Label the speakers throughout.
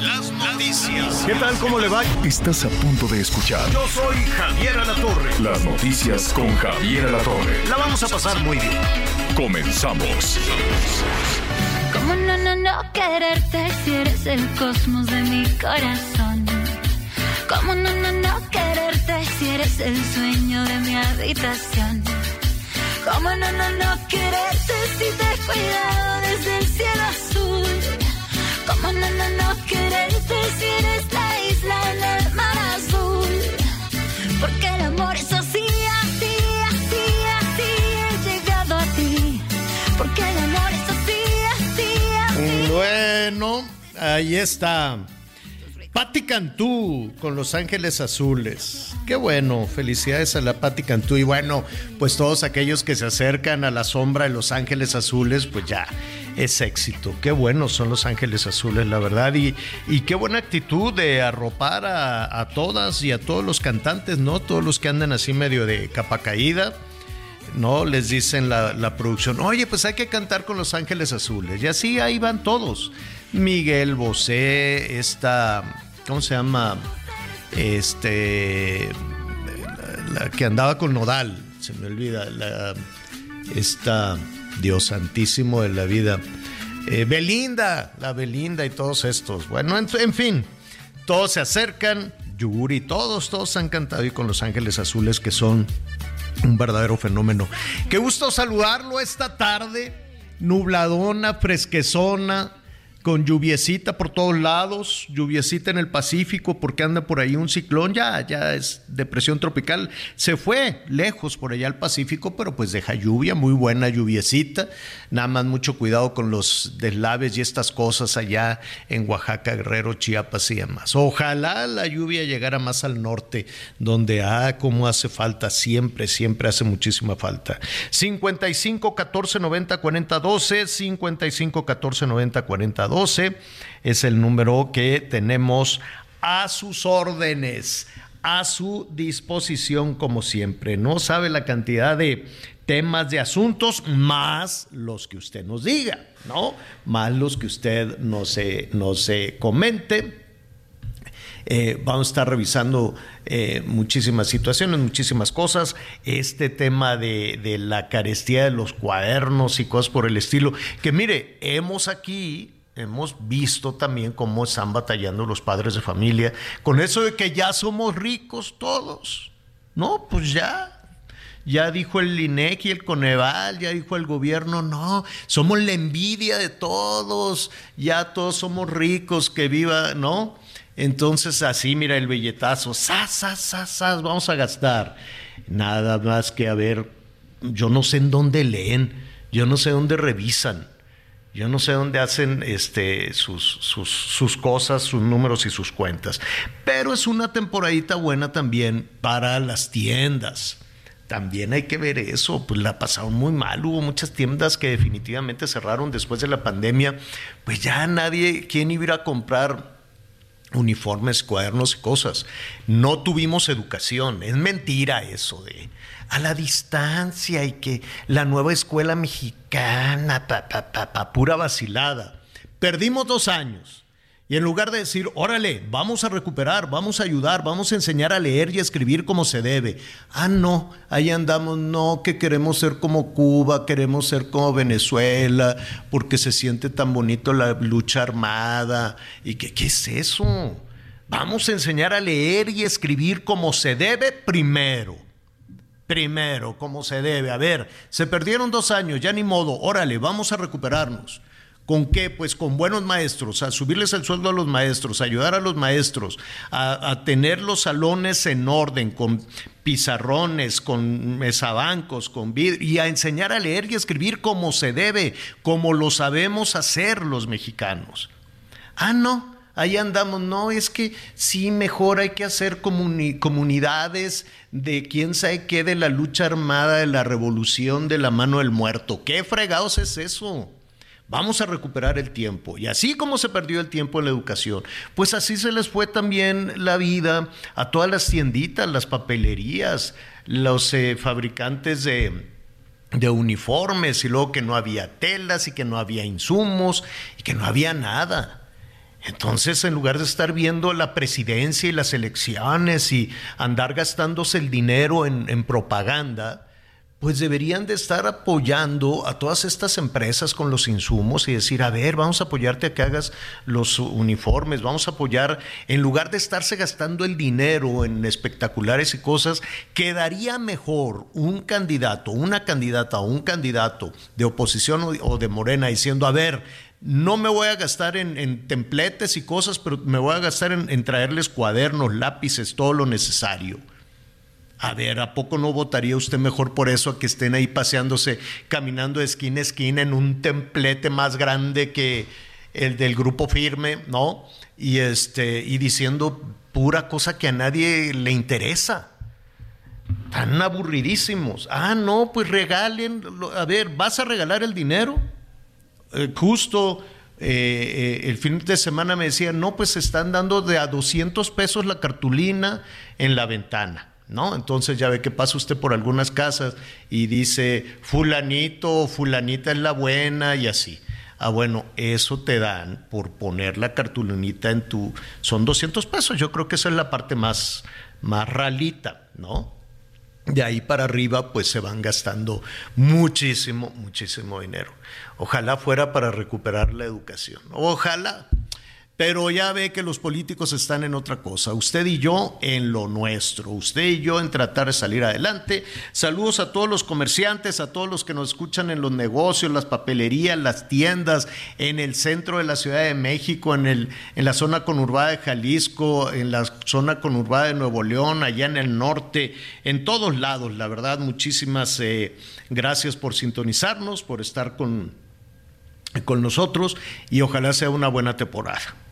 Speaker 1: Las noticias.
Speaker 2: ¿Qué tal? ¿Cómo le va?
Speaker 3: Estás a punto de escuchar
Speaker 2: Yo soy Javier Alatorre.
Speaker 3: las noticias con Javier Alatorre.
Speaker 2: La vamos a pasar muy bien.
Speaker 3: Comenzamos.
Speaker 4: ¿Cómo no, no, no quererte si eres el cosmos de mi corazón? ¿Cómo no, no, no quererte si eres el sueño de mi habitación? ¿Cómo no, no, no quererte si te he cuidado desde el cielo azul? ¿Cómo no, no, no quererte
Speaker 2: Bueno, ahí está. Patti Cantú con Los Ángeles Azules. Qué bueno, felicidades a la Patti Cantú. Y bueno, pues todos aquellos que se acercan a la sombra de Los Ángeles Azules, pues ya es éxito. Qué buenos son Los Ángeles Azules, la verdad. Y, y qué buena actitud de arropar a, a todas y a todos los cantantes, ¿no? Todos los que andan así medio de capa caída. ¿no? Les dicen la, la, producción, oye, pues hay que cantar con Los Ángeles Azules. Y así ahí van todos. Miguel Bosé, esta, ¿cómo se llama? Este, la, que andaba con Nodal, se me olvida, esta, Dios santísimo de la vida. Eh, Belinda, la Belinda y todos estos. Bueno, en, en fin, todos se acercan. Yuri, todos, todos han cantado ahí con Los Ángeles Azules, que son un verdadero fenómeno. Qué gusto saludarlo esta tarde, nubladona, fresquezona, con lluviecita por todos lados, lluviecita en el Pacífico porque anda por ahí un ciclón, ya, ya es depresión tropical, se fue lejos por allá al Pacífico, pero pues deja lluvia, muy buena lluviecita, nada más mucho cuidado con los deslaves y estas cosas allá en Oaxaca, Guerrero, Chiapas y demás. Ojalá la lluvia llegara más al norte, donde, ah, como hace falta, siempre, siempre hace muchísima falta. 55 14 90 40 12, 55 14 90 40 12 es el número que tenemos a sus órdenes, a su disposición como siempre. No sabe la cantidad de temas de asuntos más los que usted nos diga, ¿no? Más los que usted nos se comente. Eh, vamos a estar revisando eh, muchísimas situaciones, muchísimas cosas. Este tema de, de, la carestía de los cuadernos y cosas por el estilo. Que mire, hemos aquí hemos visto también cómo están batallando los padres de familia con eso de que ya somos ricos todos. No, pues ya. Ya dijo el INEC y el Coneval, ya dijo el gobierno, no, somos la envidia de todos, ya todos somos ricos, que viva, ¿no? Entonces así, mira el billetazo, ¡zas, zas, zas, zas! Vamos a gastar. Nada más que a ver, yo no sé en dónde leen, yo no sé dónde revisan. Yo no sé dónde hacen este, sus, sus, sus, cosas, sus números y sus cuentas. Pero es una temporadita buena también para las tiendas. También hay que ver eso, pues la pasaron muy mal. Hubo muchas tiendas que definitivamente cerraron después de la pandemia. Pues ya nadie, ¿quién iba a a comprar uniformes, cuadernos y cosas? No tuvimos educación. Es mentira eso de a la distancia y que la nueva escuela mexicana, pa, pa, pa, pa, pura vacilada. Perdimos dos años. Y en lugar de decir, órale, vamos a recuperar, vamos a ayudar, vamos a enseñar a leer y a escribir como se debe. Ah, no, ahí andamos, no, que queremos ser como Cuba, queremos ser como Venezuela, porque se siente tan bonito la lucha armada. ¿Y que, qué es eso? Vamos a enseñar a leer y escribir como se debe primero. Primero, como se debe. A ver, se perdieron dos años, ya ni modo. Órale, vamos a recuperarnos. ¿Con qué? Pues con buenos maestros, a subirles el sueldo a los maestros, a ayudar a los maestros, a, tener los salones en orden, con pizarrones, con mesabancos, con vidrio, y a enseñar a leer y escribir como se debe, como lo sabemos hacer los mexicanos. Ah, no, ahí andamos, no, es que sí, mejor hay que hacer comunidades de quién sabe qué, de la lucha armada, de la revolución, de la mano del muerto. ¿Qué fregados es eso? Vamos a recuperar el tiempo. Y así como se perdió el tiempo en la educación, pues así se les fue también la vida a todas las tienditas, las papelerías, los eh, fabricantes de, de uniformes y luego que no había telas y que no había insumos y que no había nada. Entonces, en lugar de estar viendo la presidencia y las elecciones y andar gastándose el dinero en, en propaganda, pues deberían de estar apoyando a todas estas empresas con los insumos y decir, a ver, vamos a apoyarte a que hagas los uniformes, vamos a apoyar, en lugar de estarse gastando el dinero en espectaculares y cosas, quedaría mejor un candidato, una candidata o un candidato de oposición o de Morena diciendo, a ver, no me voy a gastar en, templetes y cosas, pero me voy a gastar en traerles cuadernos, lápices, todo lo necesario a ver, ¿a poco no votaría usted mejor por eso a que estén ahí paseándose, caminando de esquina a esquina en un templete más grande que el del grupo firme, ¿no? Y este, y diciendo pura cosa que a nadie le interesa. Tan aburridísimos. Ah, no, pues regalen. A ver, ¿vas a regalar el dinero? Eh, justo eh, eh, el fin de semana me decían, no, pues están dando de a 200 pesos la cartulina en la ventana. ¿no? Entonces ya ve que pasa usted por algunas casas y dice, fulanito fulanita es la buena y así. Ah, bueno, eso te dan por poner la cartulinita en tu... Son 200 pesos, yo creo que esa es la parte más, más ralita, ¿no? De ahí para arriba, pues se van gastando muchísimo, muchísimo dinero. Ojalá fuera para recuperar la educación. Ojalá, pero ya ve que los políticos están en otra cosa. Usted y yo en lo nuestro. Usted y yo en tratar de salir adelante. Saludos a todos los comerciantes, a todos los que nos escuchan en los negocios, las papelerías, las tiendas, en el centro de la Ciudad de México, en, el, en la zona conurbada de Jalisco, en la zona conurbada de Nuevo León, allá en el norte, en todos lados. La verdad, muchísimas eh, gracias por sintonizarnos, por estar con, con nosotros y ojalá sea una buena temporada.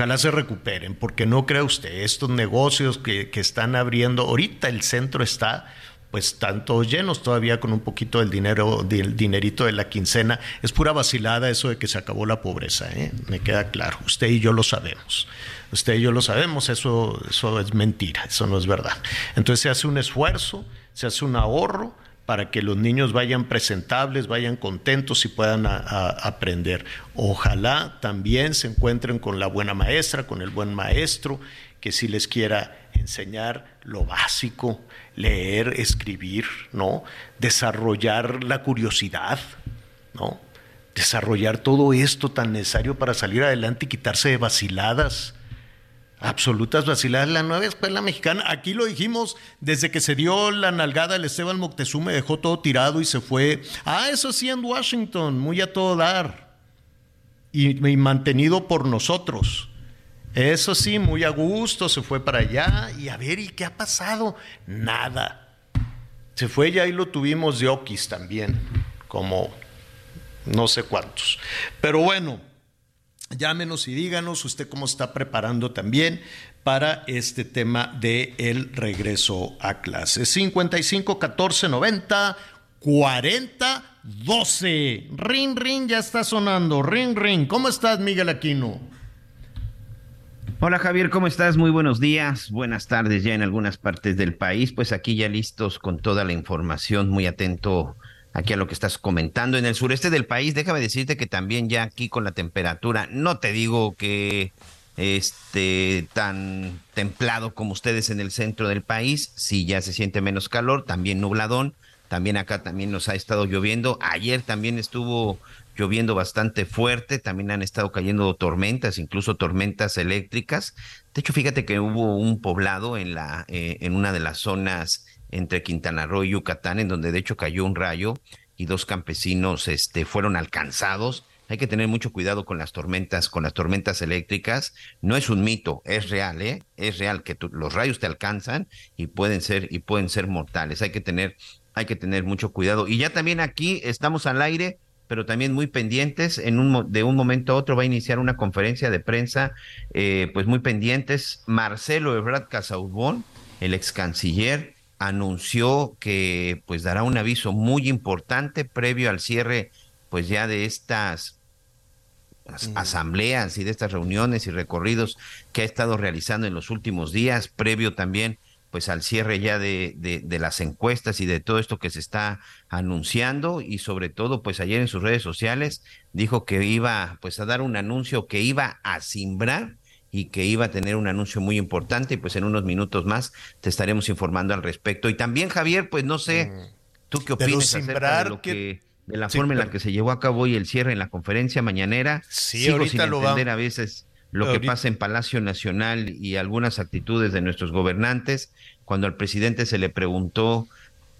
Speaker 2: Ojalá se recuperen, porque no crea usted, estos negocios que, están abriendo, ahorita el centro está, pues todos llenos todavía con un poquito del dinero, del dinerito de la quincena. Es pura vacilada eso de que se acabó la pobreza, ¿eh? me queda claro. Usted y yo lo sabemos. Usted y yo lo sabemos, eso, eso es mentira, eso no es verdad. Entonces se hace un esfuerzo, se hace un ahorro para que los niños vayan presentables, vayan contentos y puedan aprender. Ojalá también se encuentren con la buena maestra, con el buen maestro, que sí les quiera enseñar lo básico, leer, escribir, ¿no? Desarrollar la curiosidad, ¿no? Desarrollar todo esto tan necesario para salir adelante y quitarse de vaciladas absolutas vaciladas. La nueva escuela mexicana, aquí lo dijimos, desde que se dio la nalgada el Esteban Moctezuma, dejó todo tirado y se fue. Ah, eso sí, en Washington, muy a todo dar. Y, mantenido por nosotros. Eso sí, muy a gusto, se fue para allá. Y a ver, ¿y qué ha pasado? Nada. Se fue ya y lo tuvimos de Oquis también, como no sé cuántos. Pero bueno. Llámenos y díganos usted cómo está preparando también para este tema de el regreso a clases. 55 14 90 40 12. Ring ring ya está sonando. Ring ring. ¿Cómo estás, Miguel Aquino?
Speaker 5: Hola Javier, ¿cómo estás? Muy buenos días, buenas tardes ya en algunas partes del país. Pues aquí ya listos con toda la información, muy atento aquí a lo que estás comentando. En el sureste del país, déjame decirte que también ya aquí con la temperatura, no te digo que este tan templado como ustedes en el centro del país, sí ya se siente menos calor, también nubladón, también acá también nos ha estado lloviendo. Ayer también estuvo lloviendo bastante fuerte, también han estado cayendo tormentas, incluso tormentas eléctricas. De hecho, fíjate que hubo un poblado en la eh, en una de las zonas entre Quintana Roo y Yucatán en donde de hecho cayó un rayo y dos campesinos este fueron alcanzados hay que tener mucho cuidado con las tormentas, con las tormentas eléctricas. No es un mito, es real, ¿eh? Es real que los rayos te alcanzan y pueden ser y pueden ser mortales. Hay que tener hay que tener mucho cuidado. Y ya también aquí estamos al aire, pero también muy pendientes. En un de un momento a otro va a iniciar una conferencia de prensa, eh, pues muy pendientes. Marcelo Ebrard Casaubón, el ex canciller, anunció que pues dará un aviso muy importante previo al cierre pues ya de estas Mm. asambleas y de estas reuniones y recorridos que ha estado realizando en los últimos días, previo también pues al cierre ya de, de, las encuestas y de todo esto que se está anunciando y sobre todo pues ayer en sus redes sociales dijo que iba pues a dar un anuncio que iba a simbrar y que iba a tener un anuncio muy importante y pues en unos minutos más te estaremos informando al respecto y también Javier pues no sé mm. tú qué opinas acerca de lo que de la forma en la que se llevó a cabo hoy el cierre en la conferencia mañanera. Sí, Sigo sin entender a veces lo que pasa en Palacio Nacional y algunas actitudes de nuestros gobernantes. Cuando al presidente se le preguntó,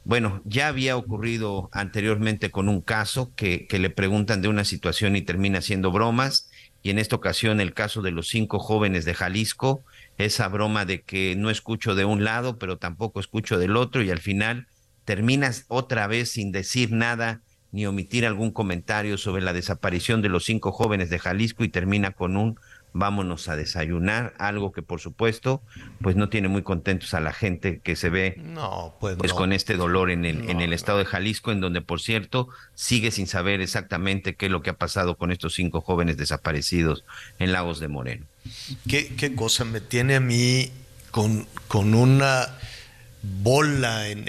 Speaker 5: bueno, ya había ocurrido anteriormente con un caso que, que le preguntan de una situación y termina siendo bromas, y en esta ocasión el caso de los cinco jóvenes de Jalisco, esa broma de que no escucho de un lado, pero tampoco escucho del otro, y al final terminas otra vez sin decir nada ni omitir algún comentario sobre la desaparición de los cinco jóvenes de Jalisco y termina con un vámonos a desayunar, algo que por supuesto pues no tiene muy contentos a la gente que se ve no, pues, pues con este dolor en el, en el estado de Jalisco, en donde por cierto sigue sin saber exactamente qué es lo que ha pasado con estos cinco jóvenes desaparecidos en Lagos de Moreno.
Speaker 2: ¿Qué, qué cosa me tiene a mí con, con una bola en,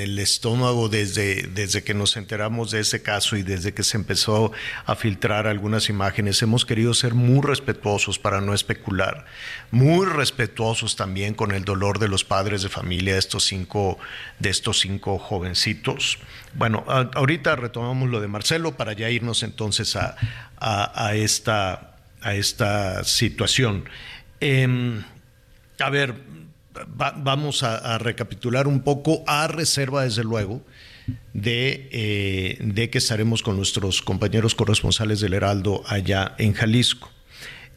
Speaker 2: el estómago desde, desde que nos enteramos de ese caso y desde que se empezó a filtrar algunas imágenes. Hemos querido ser muy respetuosos para no especular, muy respetuosos también con el dolor de los padres de familia de estos cinco, de estos cinco jovencitos. Bueno, ahorita retomamos lo de Marcelo para ya irnos entonces a, a, esta, a esta situación. Em, a ver, vamos a, recapitular un poco, a reserva, desde luego, de, eh, de, que estaremos con nuestros compañeros corresponsales del Heraldo allá en Jalisco.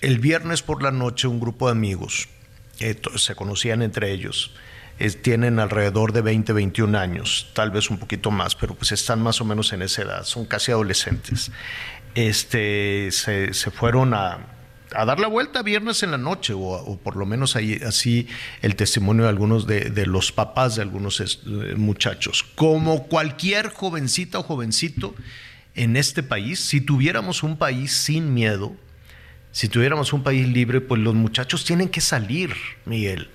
Speaker 2: El viernes por la noche, un grupo de amigos, se conocían entre ellos, tienen alrededor de 20, 21 años, tal vez un poquito más, pero pues están más o menos en esa edad, son casi adolescentes. Este, se fueron a, a dar la vuelta viernes en la noche, o, por lo menos ahí, así el testimonio de algunos de, los papás de algunos eh, muchachos. Como cualquier jovencita o jovencito en este país, si tuviéramos un país sin miedo, si tuviéramos un país libre, pues los muchachos tienen que salir, Miguel.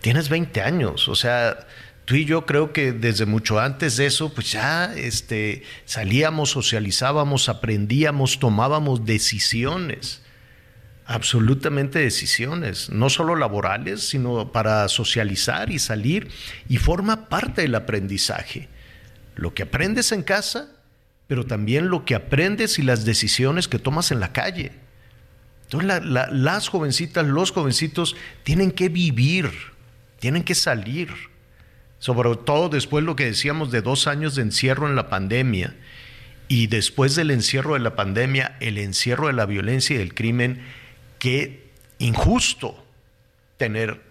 Speaker 2: Tienes 20 años, o sea, tú y yo creo que desde mucho antes de eso, pues ya este, salíamos, socializábamos, aprendíamos, tomábamos decisiones absolutamente decisiones, no solo laborales, sino para socializar y salir, y forma parte del aprendizaje. Lo que aprendes en casa, pero también lo que aprendes y las decisiones que tomas en la calle. Entonces las jovencitas, los jovencitos tienen que vivir, tienen que salir. Sobre todo después lo que decíamos de dos años de encierro en la pandemia y después del encierro de la pandemia, el encierro de la violencia y del crimen qué injusto tener,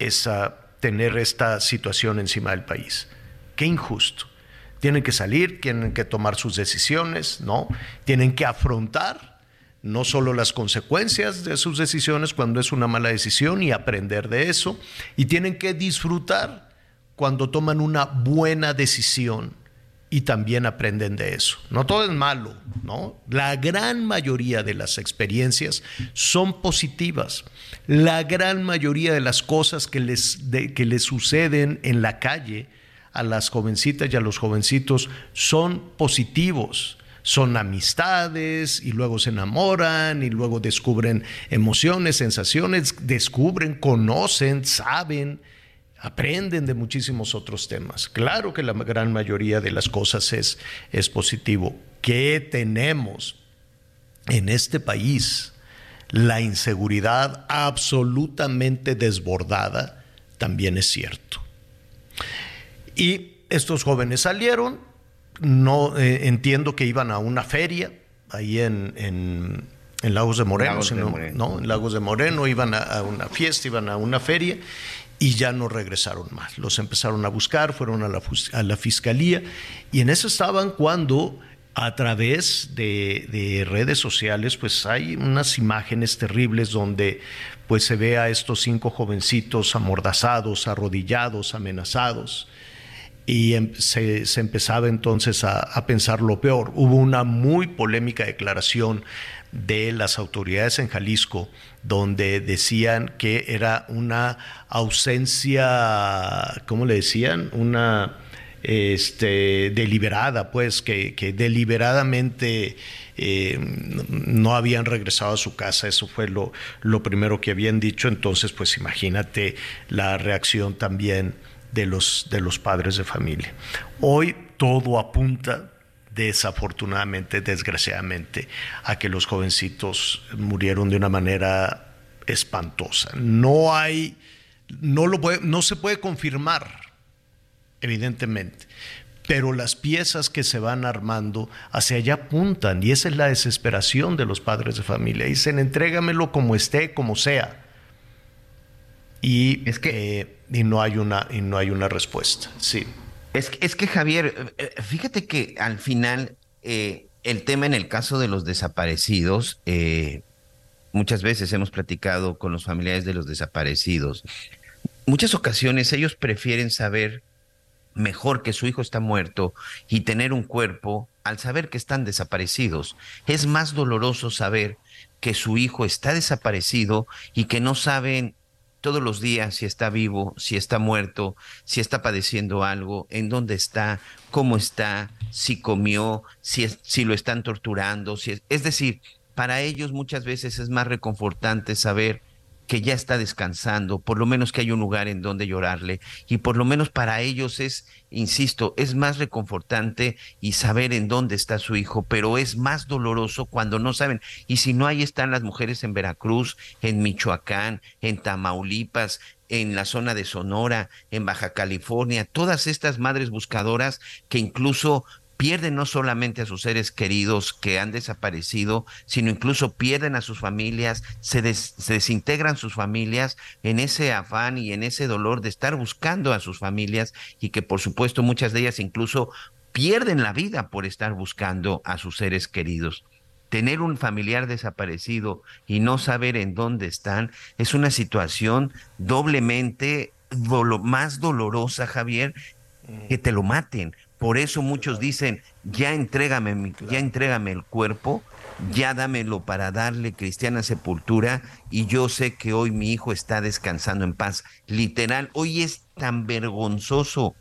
Speaker 2: esa, tener esta situación encima del país. Qué injusto. Tienen que salir, tienen que tomar sus decisiones, ¿no? Tienen que afrontar no solo las consecuencias de sus decisiones cuando es una mala decisión y aprender de eso, y tienen que disfrutar cuando toman una buena decisión y también aprenden de eso. No todo es malo, ¿no? La gran mayoría de las experiencias son positivas. La gran mayoría de las cosas que les, que les suceden en la calle a las jovencitas y a los jovencitos son positivos. Son amistades y luego se enamoran y luego descubren emociones, sensaciones, descubren, conocen, saben aprenden de muchísimos otros temas. Claro que la gran mayoría de las cosas es, es positivo. ¿Qué tenemos en este país? La inseguridad absolutamente desbordada también es cierto. Y estos jóvenes salieron, no eh, entiendo que iban a una feria ahí en, en, Lagos de Moreno, ¿no? En Lagos de Moreno iban a, una fiesta, iban a una feria y ya no regresaron más. Los empezaron a buscar, fueron a la, a la fiscalía y en eso estaban cuando a través de, de, redes sociales, pues hay unas imágenes terribles donde pues se ve a estos cinco jovencitos amordazados, arrodillados, amenazados y em, se, empezaba entonces a, pensar lo peor. Hubo una muy polémica declaración de las autoridades en Jalisco donde decían que era una ausencia, ¿cómo le decían? Una este, deliberada, pues, que, deliberadamente eh, no habían regresado a su casa, eso fue lo, lo primero que habían dicho, entonces, pues imagínate la reacción también de los, de los padres de familia. Hoy todo apunta desafortunadamente, desgraciadamente, a que los jovencitos murieron de una manera espantosa. No hay, no, lo no se puede confirmar, evidentemente, pero las piezas que se van armando hacia allá apuntan y esa es la desesperación de los padres de familia. Dicen, entrégamelo como esté, como sea. Y es que... Eh, y no hay una, y no hay una respuesta. Sí.
Speaker 5: Es, es que Javier, eh, fíjate que al final eh, el tema en el caso de los desaparecidos, eh, muchas veces hemos platicado con los familiares de los desaparecidos. Muchas ocasiones ellos prefieren saber mejor que su hijo está muerto y tener un cuerpo al saber que están desaparecidos. Es más doloroso saber que su hijo está desaparecido y que no saben todos los días si está vivo, si está muerto, si está padeciendo algo, en dónde está, cómo está, si comió, si, si lo están torturando. Si es, es decir, para ellos muchas veces es más reconfortante saber que ya está descansando, por lo menos que hay un lugar en donde llorarle y por lo menos para ellos es, insisto, es más reconfortante y saber en dónde está su hijo, pero es más doloroso cuando no saben. Y si no, ahí están las mujeres en Veracruz, en Michoacán, en Tamaulipas, en la zona de Sonora, en Baja California, todas estas madres buscadoras que incluso pierden no solamente a sus seres queridos que han desaparecido, sino incluso pierden a sus familias, se, desintegran sus familias en ese afán y en ese dolor de estar buscando a sus familias y que por supuesto muchas de ellas incluso pierden la vida por estar buscando a sus seres queridos. Tener un familiar desaparecido y no saber en dónde están es una situación doblemente más dolorosa, Javier, que te lo maten, por eso muchos dicen, ya entrégame, ya entrégame el cuerpo, ya dámelo para darle cristiana sepultura y yo sé que hoy mi hijo está descansando en paz. Literal, hoy es tan vergonzoso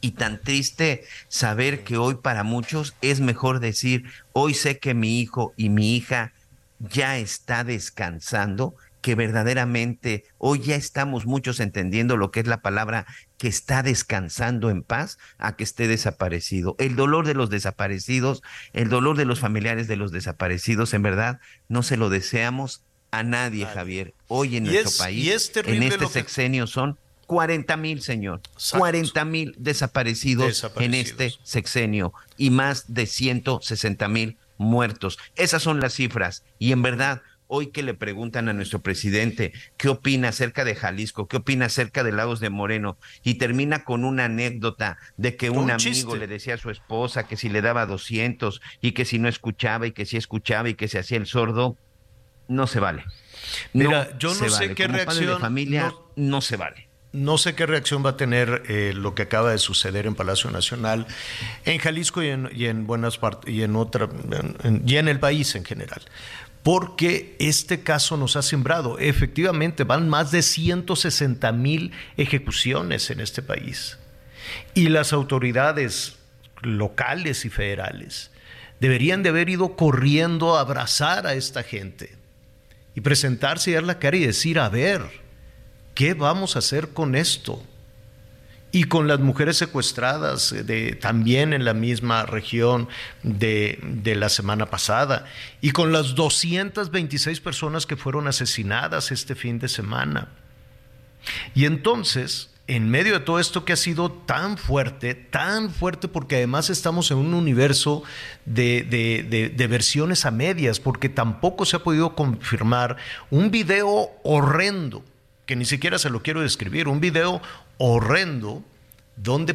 Speaker 5: y tan triste saber que hoy para muchos es mejor decir, hoy sé que mi hijo y mi hija ya está descansando que verdaderamente hoy ya estamos muchos entendiendo lo que es la palabra que está descansando en paz a que esté desaparecido. El dolor de los desaparecidos, el dolor de los familiares de los desaparecidos, en verdad, no se lo deseamos a nadie, Javier. Hoy en nuestro país, en este sexenio son 40 mil, señor. 40 mil desaparecidos, en este sexenio y más de 160 mil muertos. Esas son las cifras. Y en verdad, hoy que le preguntan a nuestro presidente qué opina acerca de Jalisco, qué opina acerca de Lagos de Moreno, y termina con una anécdota de que un, amigo le decía a su esposa que si le daba 200 y que si no escuchaba y que si escuchaba y que se hacía el sordo, no se vale.
Speaker 2: Mira, yo no sé qué reacción.
Speaker 5: de familia, no, se vale.
Speaker 2: No sé qué reacción va a tener eh, lo que acaba de suceder en Palacio Nacional, en Jalisco y en, buenas partes y en otra y en el país en general porque este caso nos ha sembrado. Efectivamente, van más de 160 mil ejecuciones en este país. Y las autoridades locales y federales deberían de haber ido corriendo a abrazar a esta gente y presentarse y dar la cara y decir, a ver, ¿qué vamos a hacer con esto? Y con las mujeres secuestradas de, también en la misma región de, de, la semana pasada, y con las 226 personas que fueron asesinadas este fin de semana. Y entonces, en medio de todo esto que ha sido tan fuerte, tan fuerte porque además estamos en un universo de, de, de, versiones a medias, porque tampoco se ha podido confirmar un video horrendo, que ni siquiera se lo quiero describir, un video horrendo donde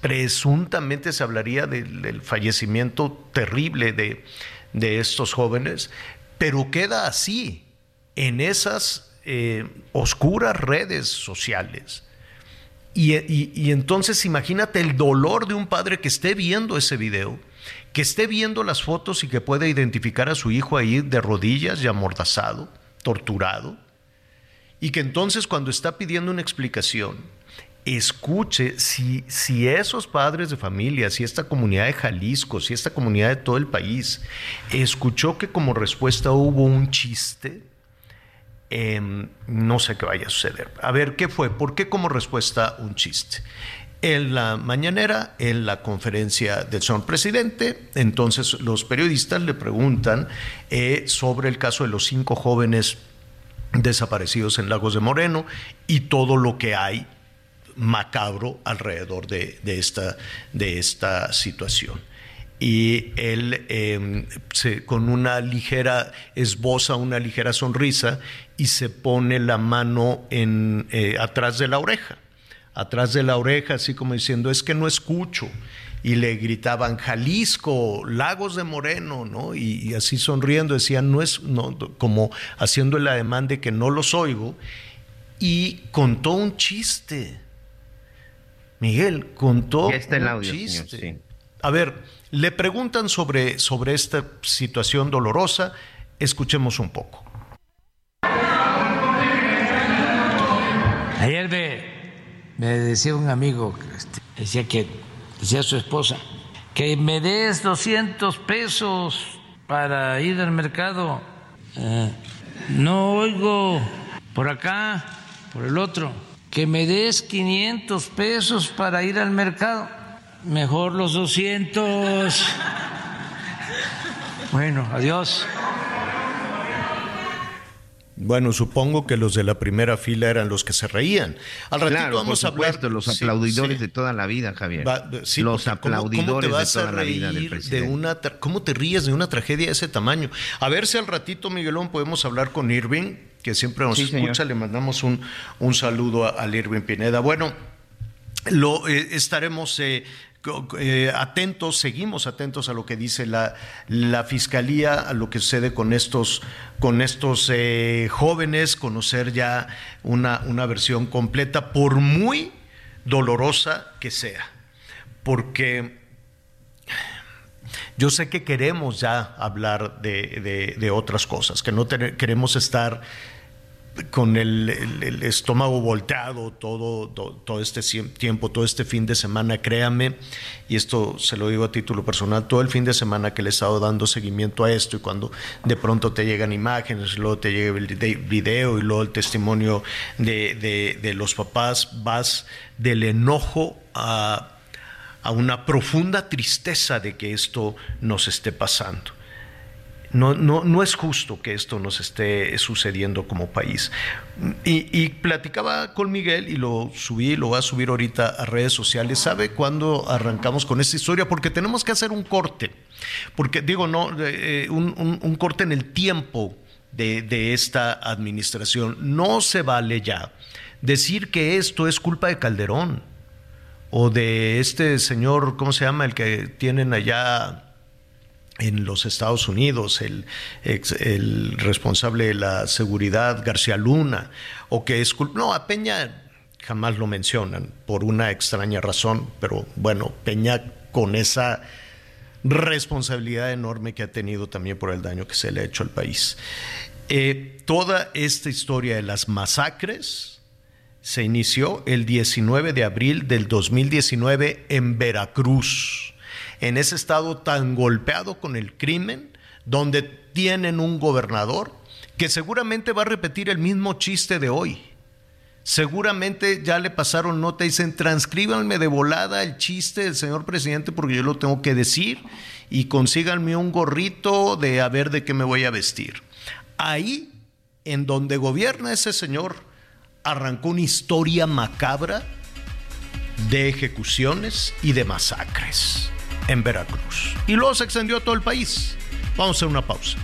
Speaker 2: presuntamente se hablaría del, fallecimiento terrible de, estos jóvenes, pero queda así, en esas eh, oscuras redes sociales. Y, y, entonces imagínate el dolor de un padre que esté viendo ese video, que esté viendo las fotos y que pueda identificar a su hijo ahí de rodillas y amordazado, torturado, y que entonces cuando está pidiendo una explicación, escuche si, si esos padres de familia, si esta comunidad de Jalisco, si esta comunidad de todo el país, escuchó que como respuesta hubo un chiste, em, no sé qué vaya a suceder. A ver, ¿qué fue? ¿Por qué como respuesta un chiste? En la mañanera, en la conferencia del señor presidente, entonces los periodistas le preguntan eh, sobre el caso de los cinco jóvenes desaparecidos en Lagos de Moreno y todo lo que hay macabro alrededor de, esta, de esta situación. Y él em, con una ligera, esboza una ligera sonrisa y se pone la mano en, eh, atrás de la oreja, atrás de la oreja, así como diciendo, es que no escucho y le gritaban Jalisco, Lagos de Moreno, ¿no? Y, así sonriendo decían, no es, no, como haciendo el ademán de que no los oigo, y contó un chiste. Miguel contó un chiste. A ver, le preguntan sobre, sobre esta situación dolorosa, escuchemos un poco.
Speaker 6: Ayer me, decía un amigo, este, decía que decía su esposa, que me des 200 pesos para ir al mercado. Eh, no oigo por acá, por el otro, que me des 500 pesos para ir al mercado. Mejor los 200. Bueno, adiós.
Speaker 2: Bueno, supongo que los de la primera fila eran los que se reían. Al ratito vamos a hablar
Speaker 5: los aplaudidores de toda la vida, Javier. los aplaudidores de toda la vida del presidente.
Speaker 2: De una ¿Cómo te ríes de una tragedia de ese tamaño? A ver si al ratito, Miguelón, podemos hablar con Irving, que siempre nos escucha. Le mandamos un, un saludo al Irving Pineda. Bueno, lo eh, estaremos eh, eh, atentos, seguimos atentos a lo que dice la, fiscalía, a lo que sucede con estos, eh, jóvenes, conocer ya una, versión completa, por muy dolorosa que sea. Porque yo sé que queremos ya hablar de, otras cosas, que no queremos estar con el, estómago volteado todo, todo, este tiempo, todo este fin de semana, créame, y esto se lo digo a título personal, todo el fin de semana que le he estado dando seguimiento a esto y cuando de pronto te llegan imágenes, luego te llega el video y luego el testimonio de, de los papás, vas del enojo a, a una profunda tristeza de que esto nos esté pasando. No, no, no es justo que esto nos esté sucediendo como país. Y, platicaba con Miguel y lo subí, lo voy a subir ahorita a redes sociales. ¿Sabe cuándo arrancamos con esta historia? Porque tenemos que hacer un corte. Porque digo, no, eh, un, corte en el tiempo de, de esta administración. No se vale ya decir que esto es culpa de Calderón o de este señor, ¿cómo se llama? El que tienen allá en los Estados Unidos, el, el responsable de la seguridad, García Luna, o que es... No, a Peña jamás lo mencionan por una extraña razón, pero bueno, Peña con esa responsabilidad enorme que ha tenido también por el daño que se le ha hecho al país. Eh, toda esta historia de las masacres se inició el 19 de abril del 2019 en Veracruz en ese estado tan golpeado con el crimen, donde tienen un gobernador que seguramente va a repetir el mismo chiste de hoy. Seguramente ya le pasaron nota y dicen, transcríbanme de volada el chiste del señor presidente porque yo lo tengo que decir y consíganme un gorrito de a ver de qué me voy a vestir. Ahí, en donde gobierna ese señor, arrancó una historia macabra de ejecuciones y de masacres en Veracruz. Y luego se extendió a todo el país. Vamos a hacer una pausa.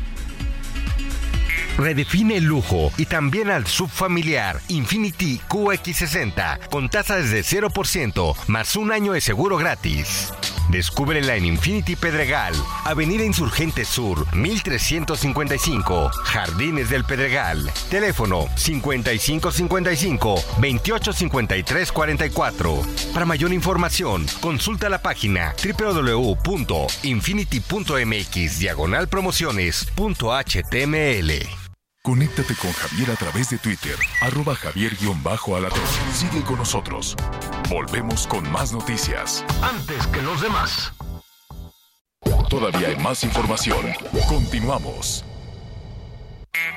Speaker 7: Redefine el lujo y también al subfamiliar Infinity QX60 con tasa desde 0% más un año de seguro gratis. Descúbrela en Infinity Pedregal, Avenida Insurgente Sur, 1355, Jardines del Pedregal. Teléfono 5555-285344. Para mayor información, consulta la página www.infinity.mx diagonal promociones.html.
Speaker 3: Conéctate con Javier a través de Twitter, arroba javier-alatón. Sigue con nosotros. Volvemos con más noticias.
Speaker 7: Antes que los demás.
Speaker 3: Todavía hay más información. Continuamos.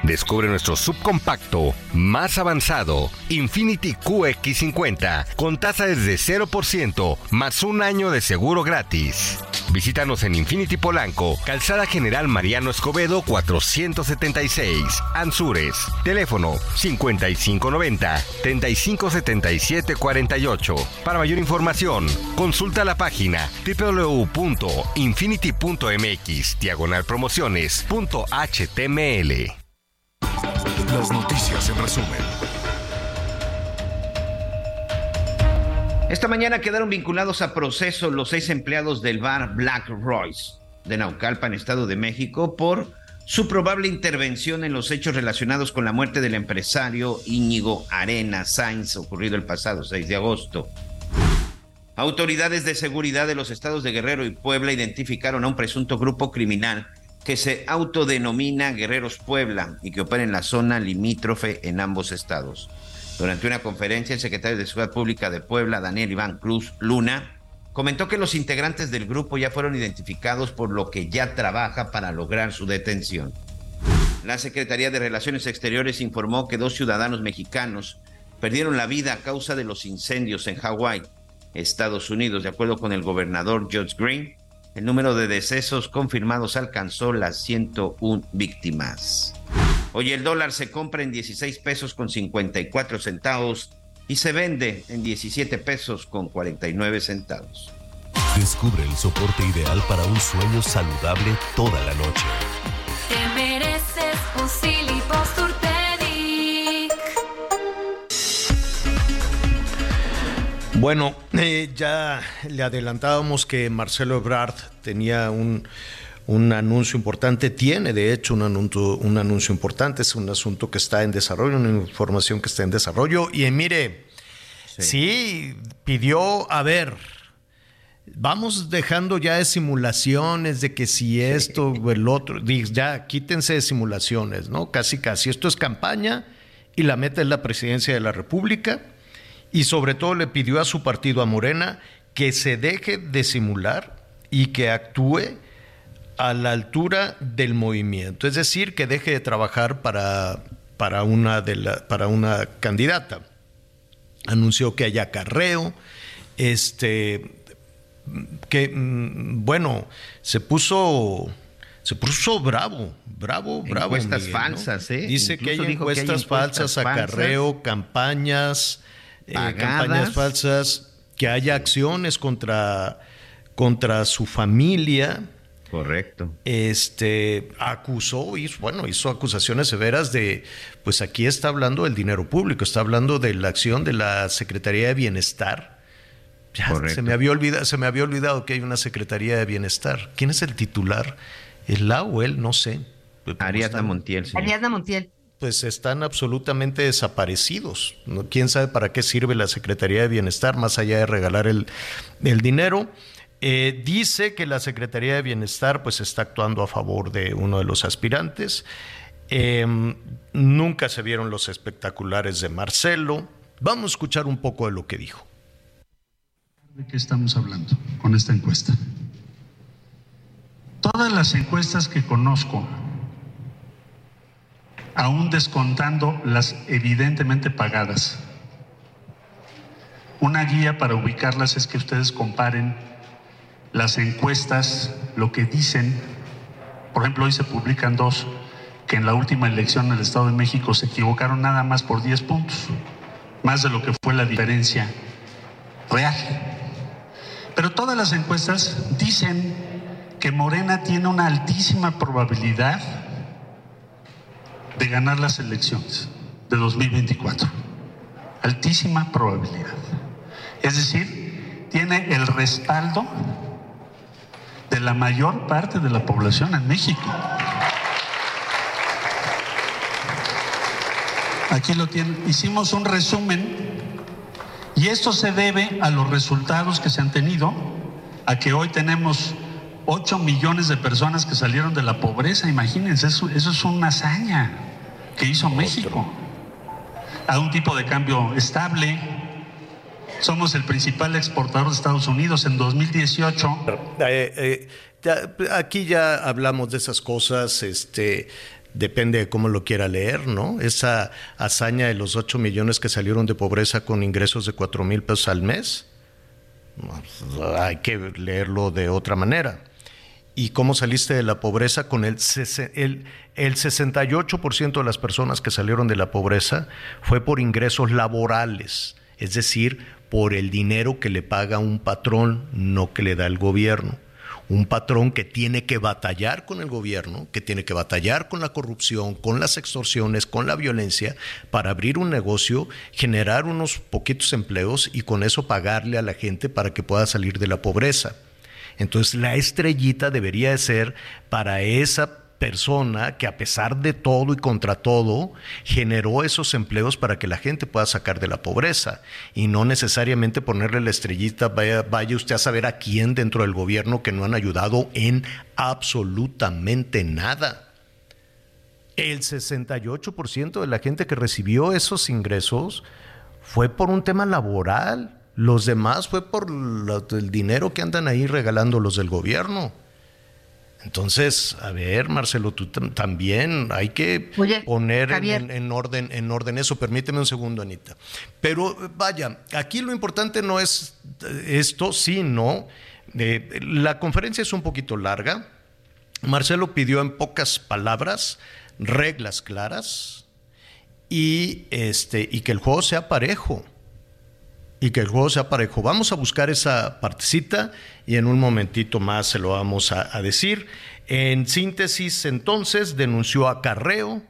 Speaker 7: Descubre nuestro subcompacto más avanzado, Infinity QX50, con tasa desde 0%, más un año de seguro gratis. Visítanos en Infinity Polanco, Calzada General Mariano Escobedo 476, Ansures. Teléfono 5590-357748. Para mayor información, consulta la página www.infinity.mx diagonal promociones.html.
Speaker 3: Las noticias en resumen.
Speaker 5: Esta mañana quedaron vinculados a proceso los seis empleados del bar Black Royce de Naucalpan, Estado de México, por su probable intervención en los hechos relacionados con la muerte del empresario Íñigo Arena Sainz, ocurrido el pasado 6 de agosto. Autoridades de seguridad de los estados de Guerrero y Puebla identificaron a un presunto grupo criminal que se autodenomina Guerreros Puebla y que opera en la zona limítrofe en ambos estados. Durante una conferencia, el secretario de Seguridad Pública de Puebla, Daniel Iván Cruz Luna, comentó que los integrantes del grupo ya fueron identificados por lo que ya trabaja para lograr su detención. La Secretaría de Relaciones Exteriores informó que dos ciudadanos mexicanos perdieron la vida a causa de los incendios en Hawái, Estados Unidos, de acuerdo con el gobernador George Green. El número de decesos confirmados alcanzó las 101 víctimas. Hoy el dólar se compra en 16 pesos con 54 centavos y se vende en 17 pesos con 49 centavos.
Speaker 8: Descubre el soporte ideal para un sueño saludable toda la noche.
Speaker 4: Te mereces un
Speaker 2: Bueno, eh, ya le adelantábamos que Marcelo Ebrard tenía un, un anuncio importante, tiene de hecho un anuncio, un anuncio importante, es un asunto que está en desarrollo, una información que está en desarrollo. Y eh, mire, sí. pidió, a ver, vamos dejando ya de simulaciones de que si esto o el otro, ya quítense de simulaciones, ¿no? Casi, casi. Esto es campaña y la meta es la presidencia de la República y sobre todo le pidió a su partido, a Morena, que se deje de simular y que actúe a la altura del movimiento, es decir, que deje de trabajar para, para, una, de la, para una candidata. Anunció que haya carreo, este, que, mm, bueno, se puso se puso bravo, bravo, bravo.
Speaker 5: Encuestas falsas, ¿eh?
Speaker 2: Dice que hay, encuestas falsas, acarreo, campañas, eh, campañas falsas, que haya acciones contra, contra su familia.
Speaker 5: Correcto.
Speaker 2: Este acusó, y bueno, hizo acusaciones severas de, pues aquí está hablando del dinero público, está hablando de la acción de la Secretaría de Bienestar. se me había olvidado, se me había olvidado que hay una Secretaría de Bienestar. ¿Quién es el titular? ¿El la o él? No sé.
Speaker 5: Ariadna Montiel.
Speaker 9: Ariadna Montiel
Speaker 2: pues están absolutamente desaparecidos. ¿Quién sabe para qué sirve la Secretaría de Bienestar más allá de regalar el, dinero? Eh, dice que la Secretaría de Bienestar pues está actuando a favor de uno de los aspirantes. Em, nunca se vieron los espectaculares de Marcelo. Vamos a escuchar un poco de lo que dijo.
Speaker 10: ¿De qué estamos hablando con esta encuesta? Todas las encuestas que conozco aún descontando las evidentemente pagadas, Una guía para ubicarlas es que ustedes comparen las encuestas, lo que dicen. Por ejemplo, hoy se publican dos, que en la última elección en el Estado de México se equivocaron nada más por 10 puntos, más de lo que fue la diferencia real. Pero todas las encuestas dicen que Morena tiene una altísima probabilidad de ganar las elecciones de 2024. Altísima probabilidad. Es decir, tiene el respaldo de la mayor parte de la población en México. Aquí lo tienen. Hicimos un resumen y esto se debe a los resultados que se han tenido, a que hoy tenemos 8 millones de personas que salieron de la pobreza. Imagínense, eso, eso es una hazaña que hizo México. A un tipo de cambio estable. Somos el principal exportador de Estados Unidos en 2018.
Speaker 2: Eh, eh, aquí ya hablamos de esas cosas, este, depende de cómo lo quiera leer, ¿no? Esa hazaña de los 8 millones que salieron de pobreza con ingresos de 4 mil pesos al mes, pues, hay que leerlo de otra manera. ¿Y cómo saliste de la pobreza? Con el, el, el 68% de las personas que salieron de la pobreza fue por ingresos laborales, es decir, por el dinero que le paga un patrón, no que le da el gobierno. Un patrón que tiene que batallar con el gobierno, que tiene que batallar con la corrupción, con las extorsiones, con la violencia, para abrir un negocio, generar unos poquitos empleos y con eso pagarle a la gente para que pueda salir de la pobreza. Entonces la estrellita debería de ser para esa persona que a pesar de todo y contra todo generó esos empleos para que la gente pueda sacar de la pobreza y no necesariamente ponerle la estrellita, vaya, vaya usted a saber a quién dentro del gobierno que no han ayudado en absolutamente nada. El 68% de la gente que recibió esos ingresos fue por un tema laboral. Los demás fue por el dinero que andan ahí regalando los del gobierno. Entonces, a ver, Marcelo, tú también hay que poner en, orden, en orden eso. Permíteme un segundo, Anita. Pero vaya, aquí lo importante no es esto, sino eh, la conferencia es un poquito larga. Marcelo pidió en pocas palabras reglas claras y este y que el juego sea parejo y que el juego sea parejo. Vamos a buscar esa partecita y en un momentito más se lo vamos a, decir. En síntesis, entonces, denunció acarreo,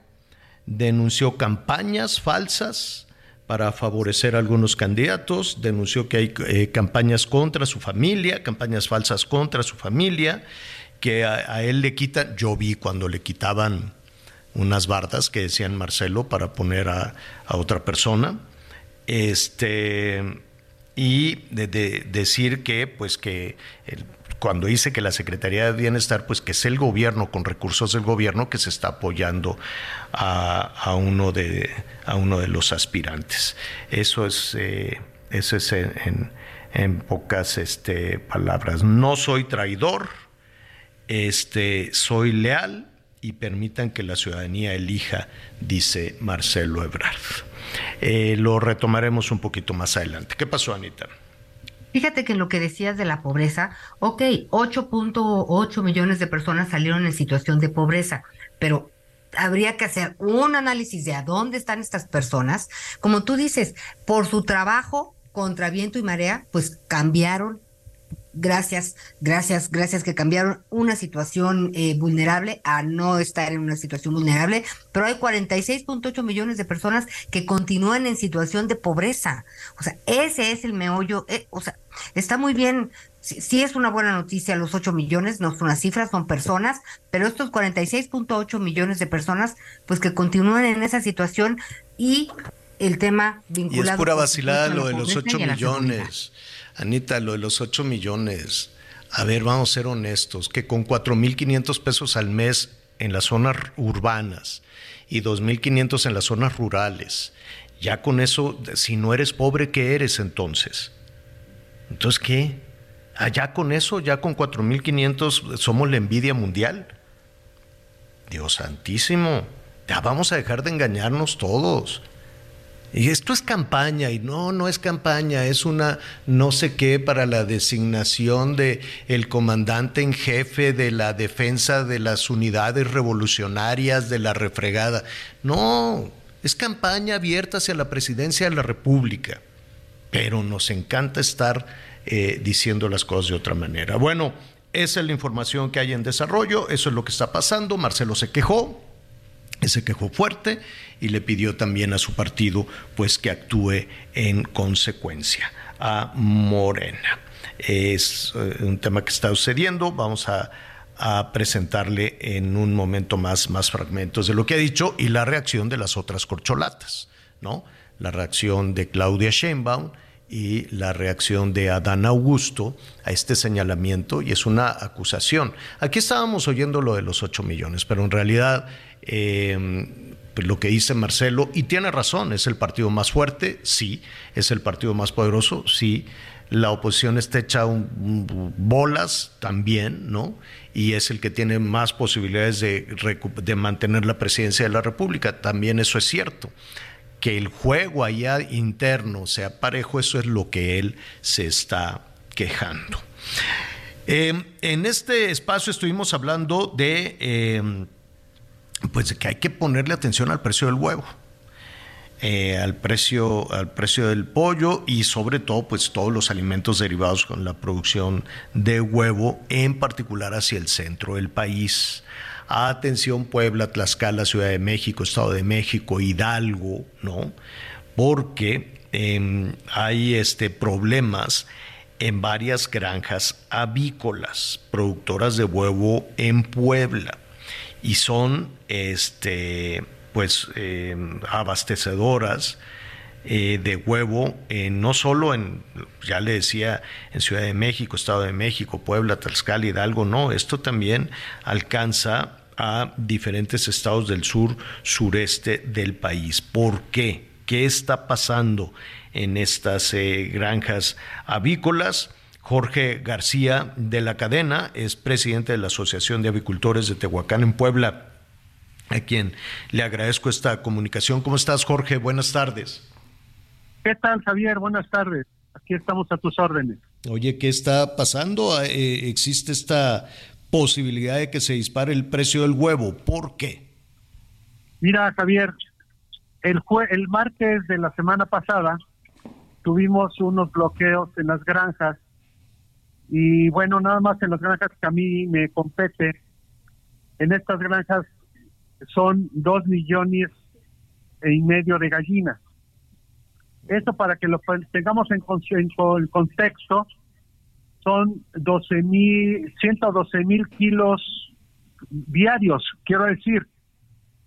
Speaker 2: denunció campañas falsas para favorecer a algunos candidatos, denunció que hay eh, campañas contra su familia, campañas falsas contra su familia, que a, él le quitan, yo vi cuando le quitaban unas bardas que decían Marcelo para poner a, a otra persona este, y de, decir que, pues que cuando dice que la Secretaría de Bienestar, pues que es el gobierno, con recursos del gobierno, que se está apoyando a, uno, de, a uno de los aspirantes. Eso es, eh, eso es en, pocas este, palabras. No soy traidor, este, soy leal y permitan que la ciudadanía elija, dice Marcelo Ebrard. Eh, lo retomaremos un poquito más adelante. ¿Qué pasó, Anita?
Speaker 9: Fíjate que en lo que decías de la pobreza, ok, 8.8 millones de personas salieron en situación de pobreza, pero habría que hacer un análisis de a dónde están estas personas. Como tú dices, por su trabajo contra viento y marea, pues cambiaron gracias, gracias, gracias que cambiaron una situación eh, vulnerable a no estar en una situación vulnerable, pero hay 46.8 millones de personas que continúan en situación de pobreza. O sea, ese es el meollo, eh, o sea, está muy bien. Sí, es una buena noticia los 8 millones, no son las cifras, son personas, pero estos 46.8 millones de personas, pues que continúan en esa situación y el tema vinculado.
Speaker 2: Y es pura vacilada lo de los 8 millones. Anita, lo de los 8 millones, a ver, vamos a ser honestos, que con 4.500 pesos al mes en las zonas urbanas y 2.500 en las zonas rurales, ya con eso, si no eres pobre, ¿qué eres entonces? Entonces, ¿qué? Allá ah, con eso, ya con 4.500 somos la envidia mundial. Dios santísimo, ya vamos a dejar de engañarnos todos. Y esto es campaña, y no, no es campaña, es una no sé qué para la designación de el comandante en jefe de la defensa de las unidades revolucionarias de la refregada. No, es campaña abierta hacia la presidencia de la República. Pero nos encanta estar eh, diciendo las cosas de otra manera. Bueno, esa es la información que hay en desarrollo, eso es lo que está pasando. Marcelo se quejó, se quejó fuerte y le pidió también a su partido pues que actúe en consecuencia a Morena. Es eh, un tema que está sucediendo, vamos a, presentarle en un momento más, más fragmentos de lo que ha dicho y la reacción de las otras corcholatas, ¿no? La reacción de Claudia Sheinbaum y la reacción de Adán Augusto a este señalamiento y es una acusación. Aquí estábamos oyendo lo de los 8 millones, pero en realidad eh, lo que dice Marcelo, y tiene razón, es el partido más fuerte, sí, es el partido más poderoso, sí, la oposición está hecha bolas también, ¿no? Y es el que tiene más posibilidades de, de mantener la presidencia de la República, también eso es cierto. Que el juego allá interno sea parejo, eso es lo que él se está quejando. Eh, en este espacio estuvimos hablando de... Eh, pues que hay que ponerle atención al precio del huevo. Eh, al precio al precio del pollo y sobre todo pues todos los alimentos derivados con la producción de huevo en particular hacia el centro del país atención Puebla Tlaxcala Ciudad de México Estado de México Hidalgo no porque em, hay este problemas en varias granjas avícolas productoras de huevo en Puebla y son este, pues, eh, abastecedoras eh, de huevo, eh, no solo en, ya le decía, en Ciudad de México, Estado de México, Puebla, Tlaxcala, Hidalgo, no, esto también alcanza a diferentes estados del sur, sureste del país. ¿Por qué? ¿Qué está pasando en estas granjas avícolas? Jorge García de la Cadena es presidente de la Asociación de Avicultores de Tehuacán en Puebla, a quien le agradezco esta comunicación. ¿Cómo estás, Jorge? Buenas tardes.
Speaker 11: ¿Qué tal, Javier? Buenas tardes. Aquí estamos a tus órdenes.
Speaker 2: Oye, ¿qué está pasando? Eh, existe esta posibilidad de que se dispare el precio del huevo. ¿Por qué?
Speaker 11: Mira, Javier, el, el martes de la semana pasada tuvimos unos bloqueos en las granjas y bueno, nada más en las granjas que a mí me compete, en estas granjas son dos millones y medio de gallinas. Esto para que lo tengamos en, en contexto, son 12 mil, 112 mil kilos diarios, quiero decir.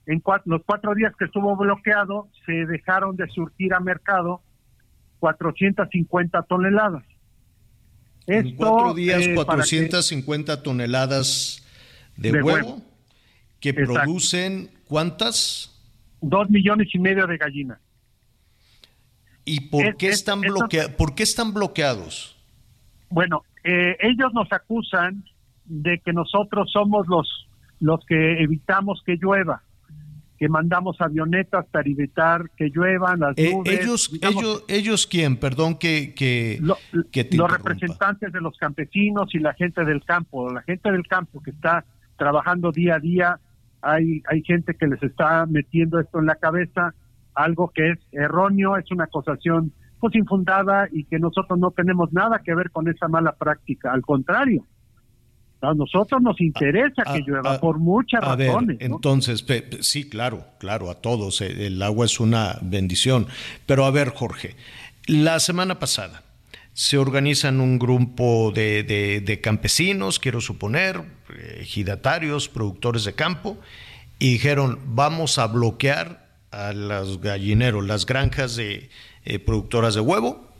Speaker 11: En los cuatro días que estuvo bloqueado, se dejaron de surtir a mercado 450 toneladas
Speaker 2: en cuatro días, 450 eh, toneladas de, huevo, que producen ¿cuántas?
Speaker 11: Dos millones y medio de gallinas.
Speaker 2: ¿Y por, qué, están por qué están bloqueados?
Speaker 11: Bueno, eh, ellos nos acusan de que nosotros somos los, los que evitamos que llueva que mandamos avionetas para evitar que lluevan las
Speaker 2: eh, ellos, ellos, ellos quién, perdón que que,
Speaker 11: los representantes de los campesinos y la gente del campo, la gente del campo que está trabajando día a día, hay hay gente que les está metiendo esto en la cabeza, algo que es erróneo, es una acusación pues infundada y que nosotros no tenemos nada que ver con esa mala práctica, al contrario a nosotros nos interesa que llueva por muchas razones.
Speaker 2: Entonces, sí, claro, claro, a todos. Eh, el agua es una bendición. Pero a ver, Jorge, la semana pasada se organizan un grupo de, campesinos, quiero suponer, ejidatarios, productores de campo, y dijeron, vamos a bloquear a los gallineros, las granjas de eh, productoras de huevo,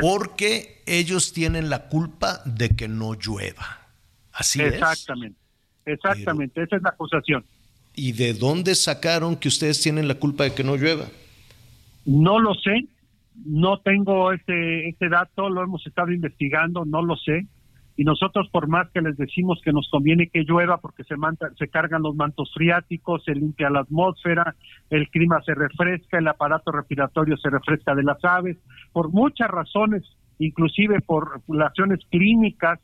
Speaker 2: porque ellos tienen la culpa de que no llueva. Así
Speaker 11: exactamente, Exactamente, esa es la acusación.
Speaker 2: ¿Y de dónde sacaron que ustedes tienen la culpa de que no llueva?
Speaker 11: No lo sé, no tengo ese, ese dato, lo hemos estado investigando, no lo sé. y nosotros por más que les decimos que nos conviene que llueva porque se, manta, se cargan los mantos freáticos, se limpia la atmósfera, el clima se refresca, el aparato respiratorio se refresca de las aves, por muchas razones, inclusive por razones clínicas,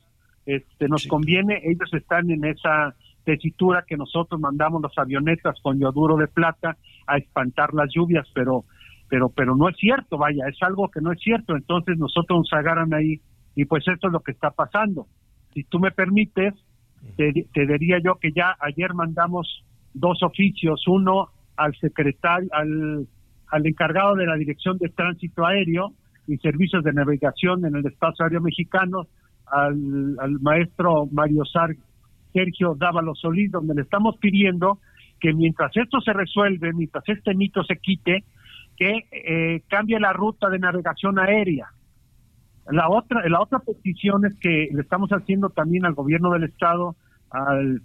Speaker 11: este, nos conviene, ellos están en esa tesitura que nosotros mandamos las avionetas con yoduro de plata a espantar las lluvias, pero pero pero no es cierto, vaya, es algo que no es cierto, entonces nosotros nos agarran ahí y pues esto es lo que está pasando. Si tú me permites, te, diría yo que ya ayer mandamos dos oficios, uno al secretario, al, al encargado de la Dirección de Tránsito Aéreo y Servicios de Navegación en el Espacio Aéreo Mexicano, al, al maestro Mario Sar, Sergio Dávalo Solís, donde le estamos pidiendo que mientras esto se resuelve, mientras este mito se quite, que eh, cambie la ruta de navegación aérea. La otra, la otra petición es que le estamos haciendo también al gobierno del estado, al,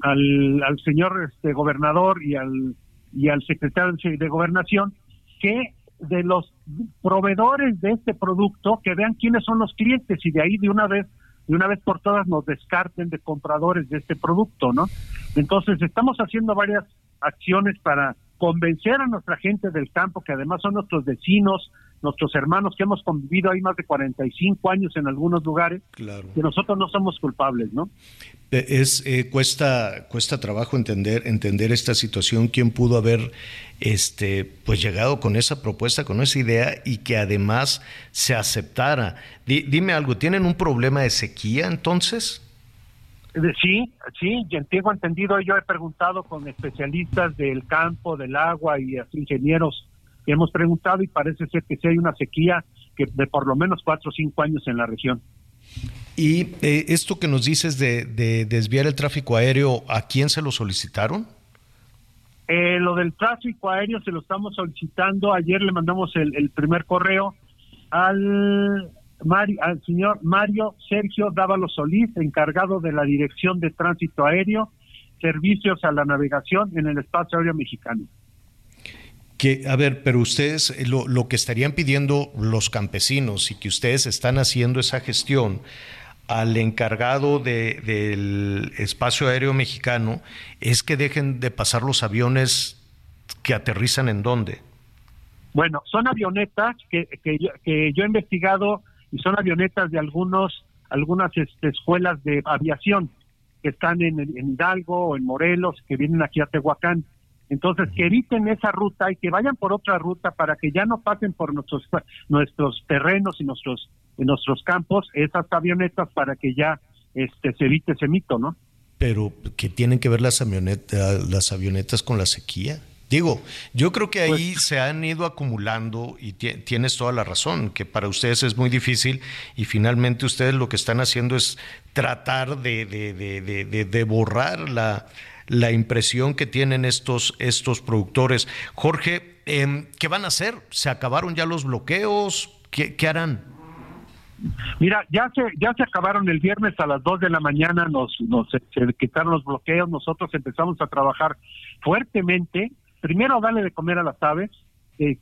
Speaker 11: al, señor este, gobernador y al, y al secretario de gobernación, que de los proveedores de este producto, que vean quiénes son los clientes y de ahí de una vez de una vez por todas nos descarten de compradores de este producto, ¿no? Entonces estamos haciendo varias acciones para convencer a nuestra gente del campo, que además son nuestros vecinos, nuestros hermanos que hemos convivido ahí más de 45 años en algunos lugares, que nosotros no somos culpables, ¿no?
Speaker 2: Eh, es eh, cuesta cuesta trabajo entender entender esta situación, quién pudo haber este pues llegado con esa propuesta, con esa idea y que además se aceptara. dime algo, ¿tienen un problema de sequía entonces?
Speaker 11: Sí, sí, tengo entendido, yo he preguntado con especialistas del campo, del agua y ingenieros hemos preguntado y parece ser que sí hay una sequía que de por lo menos cuatro o cinco años en la región.
Speaker 2: Y eh, esto que nos dices de, desviar el tráfico aéreo, ¿a quién se lo solicitaron?
Speaker 11: Eh, lo del tráfico aéreo se lo estamos solicitando. Ayer le mandamos el, primer correo al al señor Mario Sergio Dávalo Solís, encargado de la Dirección de Tránsito Aéreo, Servicios a la Navegación en el Espacio Aéreo Mexicano.
Speaker 2: Que, a ver, pero ustedes, eh, lo, lo, que estarían pidiendo los campesinos y que ustedes están haciendo esa gestión al encargado de, del espacio aéreo mexicano es que dejen de pasar los aviones que aterrizan en dónde.
Speaker 11: Bueno, son avionetas que, que, yo, que yo he investigado y son avionetas de algunos algunas este, escuelas de aviación que están en, en, Hidalgo o en Morelos, que vienen aquí a Tehuacán. Entonces, que eviten esa ruta y que vayan por otra ruta para que ya no pasen por nuestros nuestros terrenos y nuestros nuestros campos esas avionetas para que ya este se evite ese mito, ¿no?
Speaker 2: Pero que tienen que ver las avionetas las avionetas con la sequía. Digo, yo creo que ahí pues se han ido acumulando y tienes toda la razón, que para ustedes es muy difícil y finalmente ustedes lo que están haciendo es tratar de, de, de, de borrar la, la, impresión que tienen estos, estos productores. Jorge, em, ¿qué van a hacer? ¿Se acabaron ya los bloqueos? ¿Qué, qué harán?
Speaker 11: Mira, ya se ya se acabaron el viernes a las 2 de la mañana, nos, nos se quitaron los bloqueos, nosotros empezamos a trabajar fuertemente primero darle de comer a las aves,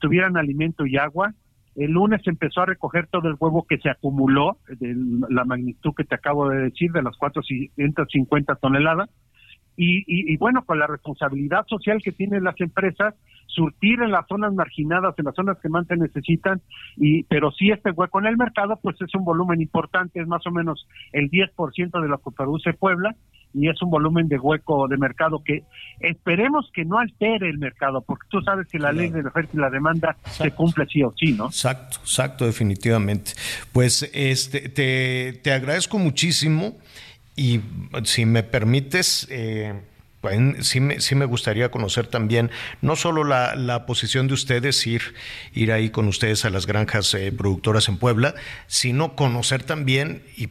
Speaker 11: tuvieran alimento y agua. El lunes empezó a recoger todo el huevo que se acumuló, de la magnitud que te acabo de decir, de las 450 toneladas. Y, y, bueno, con la responsabilidad social que tienen las empresas, surtir en las zonas marginadas, en las zonas que más se necesitan, y pero sí este hueco en el mercado, pues es un volumen importante, es más o menos el 10% de lo que produce Puebla, y es un volumen de hueco de mercado que esperemos que no altere el mercado, porque tú sabes que la ley de la oferta y la demanda se cumple sí o sí, ¿no?
Speaker 2: Exacto, exacto, definitivamente. Pues este, te, te agradezco muchísimo y si me permites... Eh, sí me, sí me gustaría conocer también no solo la, posición de ustedes, ir, ir ahí con ustedes a las granjas eh, productoras en Puebla, sino conocer también y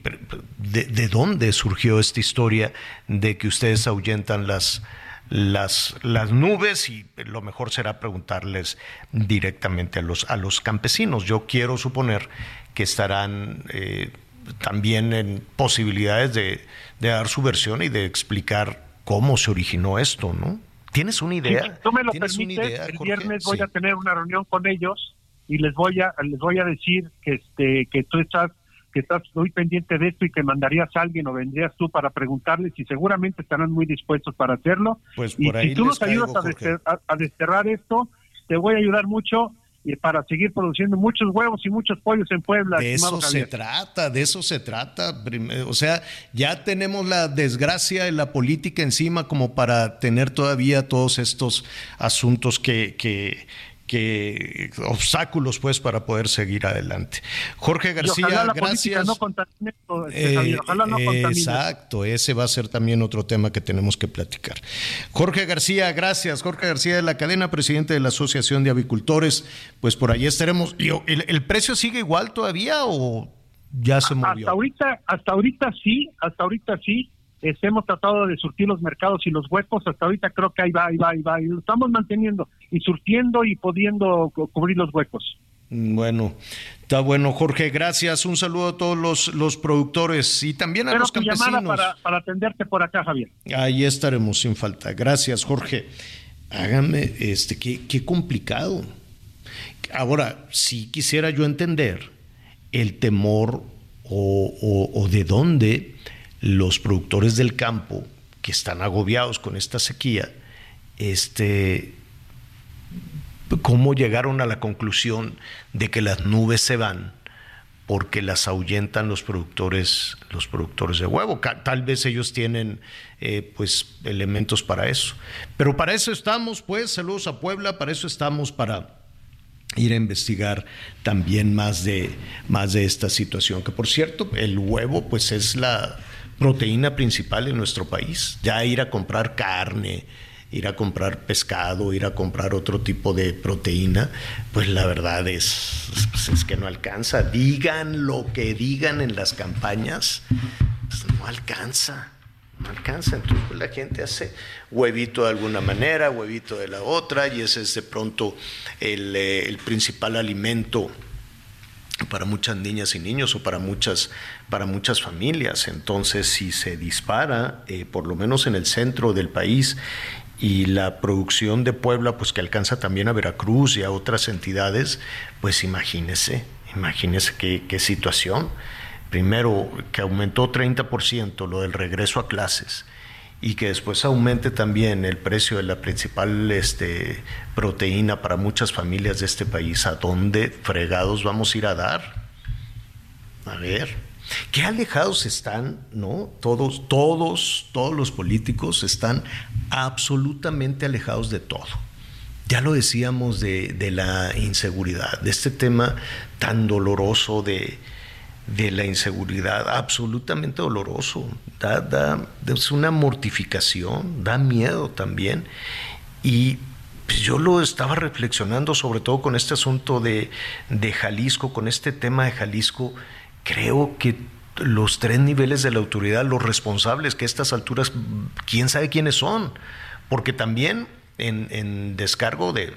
Speaker 2: de, dónde surgió esta historia de que ustedes ahuyentan las, las, las nubes y lo mejor será preguntarles directamente a los, a los campesinos. Yo quiero suponer que estarán eh, también en posibilidades de, de dar su versión y de explicar cómo se originó esto, ¿no? ¿Tienes una idea?
Speaker 11: Si tú me lo permites, el viernes voy a tener una reunión con ellos y les voy a les voy a decir que este que tú estás que estás muy pendiente de esto y que mandarías a alguien o vendrías tú para preguntarles y seguramente estarán muy dispuestos para hacerlo.
Speaker 2: Pues
Speaker 11: y
Speaker 2: ahí
Speaker 11: si tú nos ayudas a, desterrar, a desterrar esto, te voy a ayudar mucho y para seguir produciendo muchos huevos y muchos pollos en Puebla.
Speaker 2: De eso se trata, de eso se trata. Prim- O sea, ya tenemos la desgracia de la política encima como para tener todavía todos estos asuntos que, que, que obstáculos pues para poder seguir adelante. Jorge García,
Speaker 11: ojalá la política
Speaker 2: gracias.
Speaker 11: no este, Javier,
Speaker 2: Eh,
Speaker 11: ojalá no
Speaker 2: exacto, ese va a ser también otro tema que tenemos que platicar. Jorge García, gracias. Jorge García de la cadena, presidente de la Asociación de Avicultores. Pues por allí estaremos. ¿El, el precio sigue igual todavía o ya se movió?
Speaker 11: Hasta ahorita, hasta ahorita sí, hasta ahorita sí. Hemos tratado de surtir los mercados y los huecos. Hasta ahorita creo que ahí va, ahí va, ahí va. Y lo estamos manteniendo y surtiendo y pudiendo cu- cubrir los huecos.
Speaker 2: Mm, Bueno, está bueno, Jorge, gracias. Un saludo a todos los, los productores y también a
Speaker 11: Espero
Speaker 2: los
Speaker 11: tu llamada
Speaker 2: campesinos.
Speaker 11: para, para atenderte por acá, Javier.
Speaker 2: Ahí estaremos sin falta. Gracias, Jorge. Hágame, este, qué, qué complicado. Ahora, si quisiera yo entender el temor o, o- o de dónde los productores del campo que están agobiados con esta sequía, este, cómo llegaron a la conclusión de que las nubes se van porque las ahuyentan los productores, los productores de huevo. Tal vez ellos tienen eh, pues elementos para eso. Pero para eso estamos, pues, saludos a Puebla, para eso estamos para ir a investigar también más de, más de esta situación. Que por cierto, el huevo pues es la proteína principal en nuestro país. Ya ir a comprar carne, ir a comprar pescado, ir a comprar otro tipo de proteína, pues la verdad es, pues, es que no alcanza. Digan lo que digan en las campañas, pues no alcanza. No alcanza, entonces pues, la gente hace huevito de alguna manera, huevito de la otra, y ese es de pronto el, eh, el principal alimento para muchas niñas y niños o para muchas, para muchas familias. Entonces, si se dispara, eh, por lo menos en el centro del país, y la producción de Puebla, pues que alcanza también a Veracruz y a otras entidades, pues imagínese, imagínese qué, qué situación. Primero, que aumentó 30% lo del regreso a clases y que después aumente también el precio de la principal este, proteína para muchas familias de este país, ¿a dónde fregados vamos a ir a dar? A ver, qué alejados están, ¿no? Todos, todos, todos los políticos están absolutamente alejados de todo. Ya lo decíamos de, de la inseguridad, de este tema tan doloroso de, de la inseguridad, absolutamente doloroso. Da, da- es una mortificación, da miedo también. Y pues, yo lo estaba reflexionando, sobre todo con este asunto de, de Jalisco, con este tema de Jalisco. Creo que los tres niveles de la autoridad, los responsables, que a estas alturas, quién sabe quiénes son, porque también en, descargo de,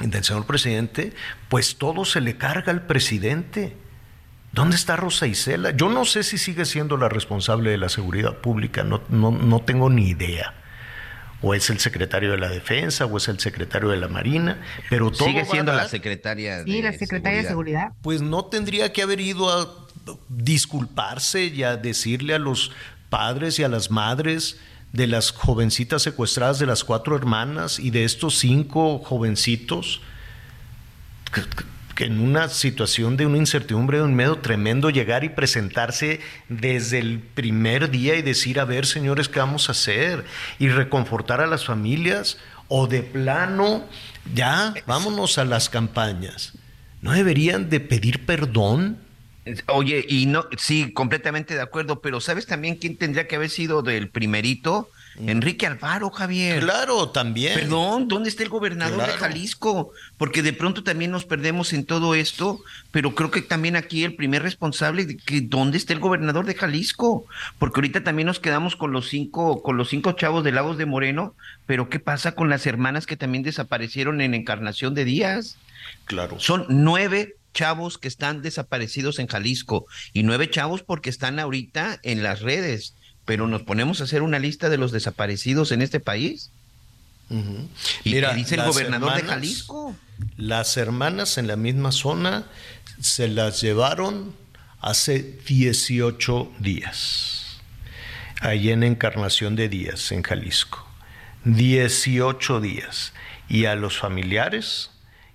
Speaker 2: del señor presidente, pues todo se le carga al presidente. ¿Dónde está Rosa Isela? Yo no sé si sigue siendo la responsable de la seguridad pública, no, no, no tengo ni idea. O es el secretario de la Defensa, o es el secretario de la Marina, pero todo
Speaker 5: Sigue siendo la secretaria
Speaker 9: Sí,
Speaker 5: de
Speaker 9: la secretaria de Seguridad.
Speaker 2: Pues no tendría que haber ido a disculparse y a decirle a los padres y a las madres de las jovencitas secuestradas de las cuatro hermanas y de estos cinco jovencitos que, que en una situación de una incertidumbre, de un miedo tremendo, llegar y presentarse desde el primer día y decir, a ver, señores, ¿qué vamos a hacer? Y reconfortar a las familias, o de plano, ya, vámonos a las campañas. ¿No deberían de pedir perdón?
Speaker 5: Oye, y no, sí, completamente de acuerdo, pero ¿sabes también quién tendría que haber sido del primerito? Enrique Alfaro, Javier.
Speaker 2: Claro, también.
Speaker 5: Perdón, ¿dónde está el gobernador de. Jalisco? Porque de pronto también nos perdemos en todo esto, pero creo que también aquí el primer responsable de que dónde está el gobernador de Jalisco, porque ahorita también nos quedamos con los cinco, con los cinco chavos de Lagos de Moreno, pero ¿qué pasa con las hermanas que también desaparecieron en Encarnación de Díaz?
Speaker 2: Claro.
Speaker 5: Son nueve chavos que están desaparecidos en Jalisco y nueve chavos porque están ahorita en las redes. Pero nos ponemos a hacer una lista de los desaparecidos en este país.
Speaker 2: Ujú.
Speaker 5: ¿Y
Speaker 2: Mira,
Speaker 5: qué dice el gobernador de Jalisco?
Speaker 2: Las hermanas en la misma zona se las llevaron hace 18 días, allí en Encarnación de Díaz, en Jalisco. 18 días. Y a los familiares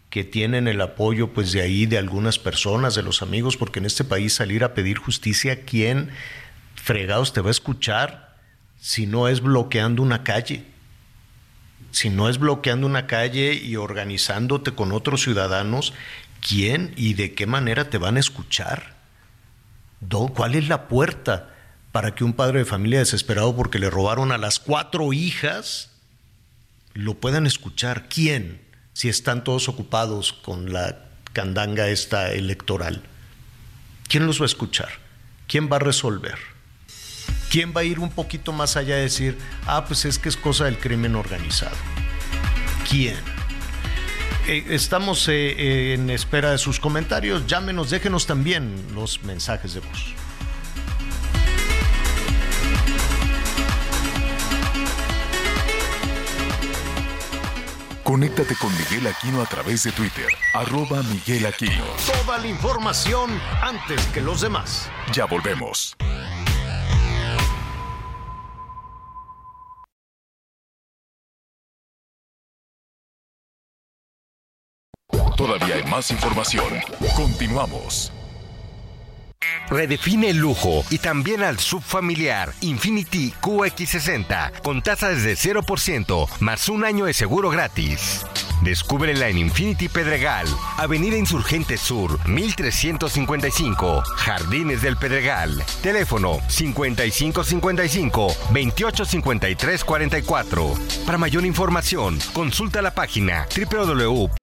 Speaker 2: que tienen el apoyo pues de ahí de algunas personas, de los amigos, porque en este país salir a pedir justicia, ¿quién fregados te va a escuchar si no es bloqueando una calle? Si no es bloqueando una calle y organizándote con otros ciudadanos, ¿quién y de qué manera te van a escuchar? ¿Cuál es la puerta para que un padre de familia desesperado porque le robaron a las cuatro hijas lo puedan escuchar? ¿Quién? si están todos ocupados con la candanga esta electoral? ¿Quién los va a escuchar? ¿Quién va a resolver? ¿Quién va a ir un poquito más allá de decir, ah, pues es que es cosa del crimen organizado? ¿Quién? Eh, estamos eh, eh, en espera de sus comentarios. Llámenos, déjenos también los mensajes de voz.
Speaker 3: Conéctate con Miguel Aquino a través de Twitter, arroba Miguel Aquino.
Speaker 2: Toda la información antes que los demás.
Speaker 3: Ya volvemos. Todavía hay más información. Continuamos.
Speaker 7: Redefine el lujo y también al subfamiliar Infinity QX60 con tasa desde 0% más un año de seguro gratis. Descúbrela en Infinity Pedregal, Avenida Insurgente Sur, 1355, Jardines del Pedregal. Teléfono 5555-285344. Para mayor información, consulta la página www.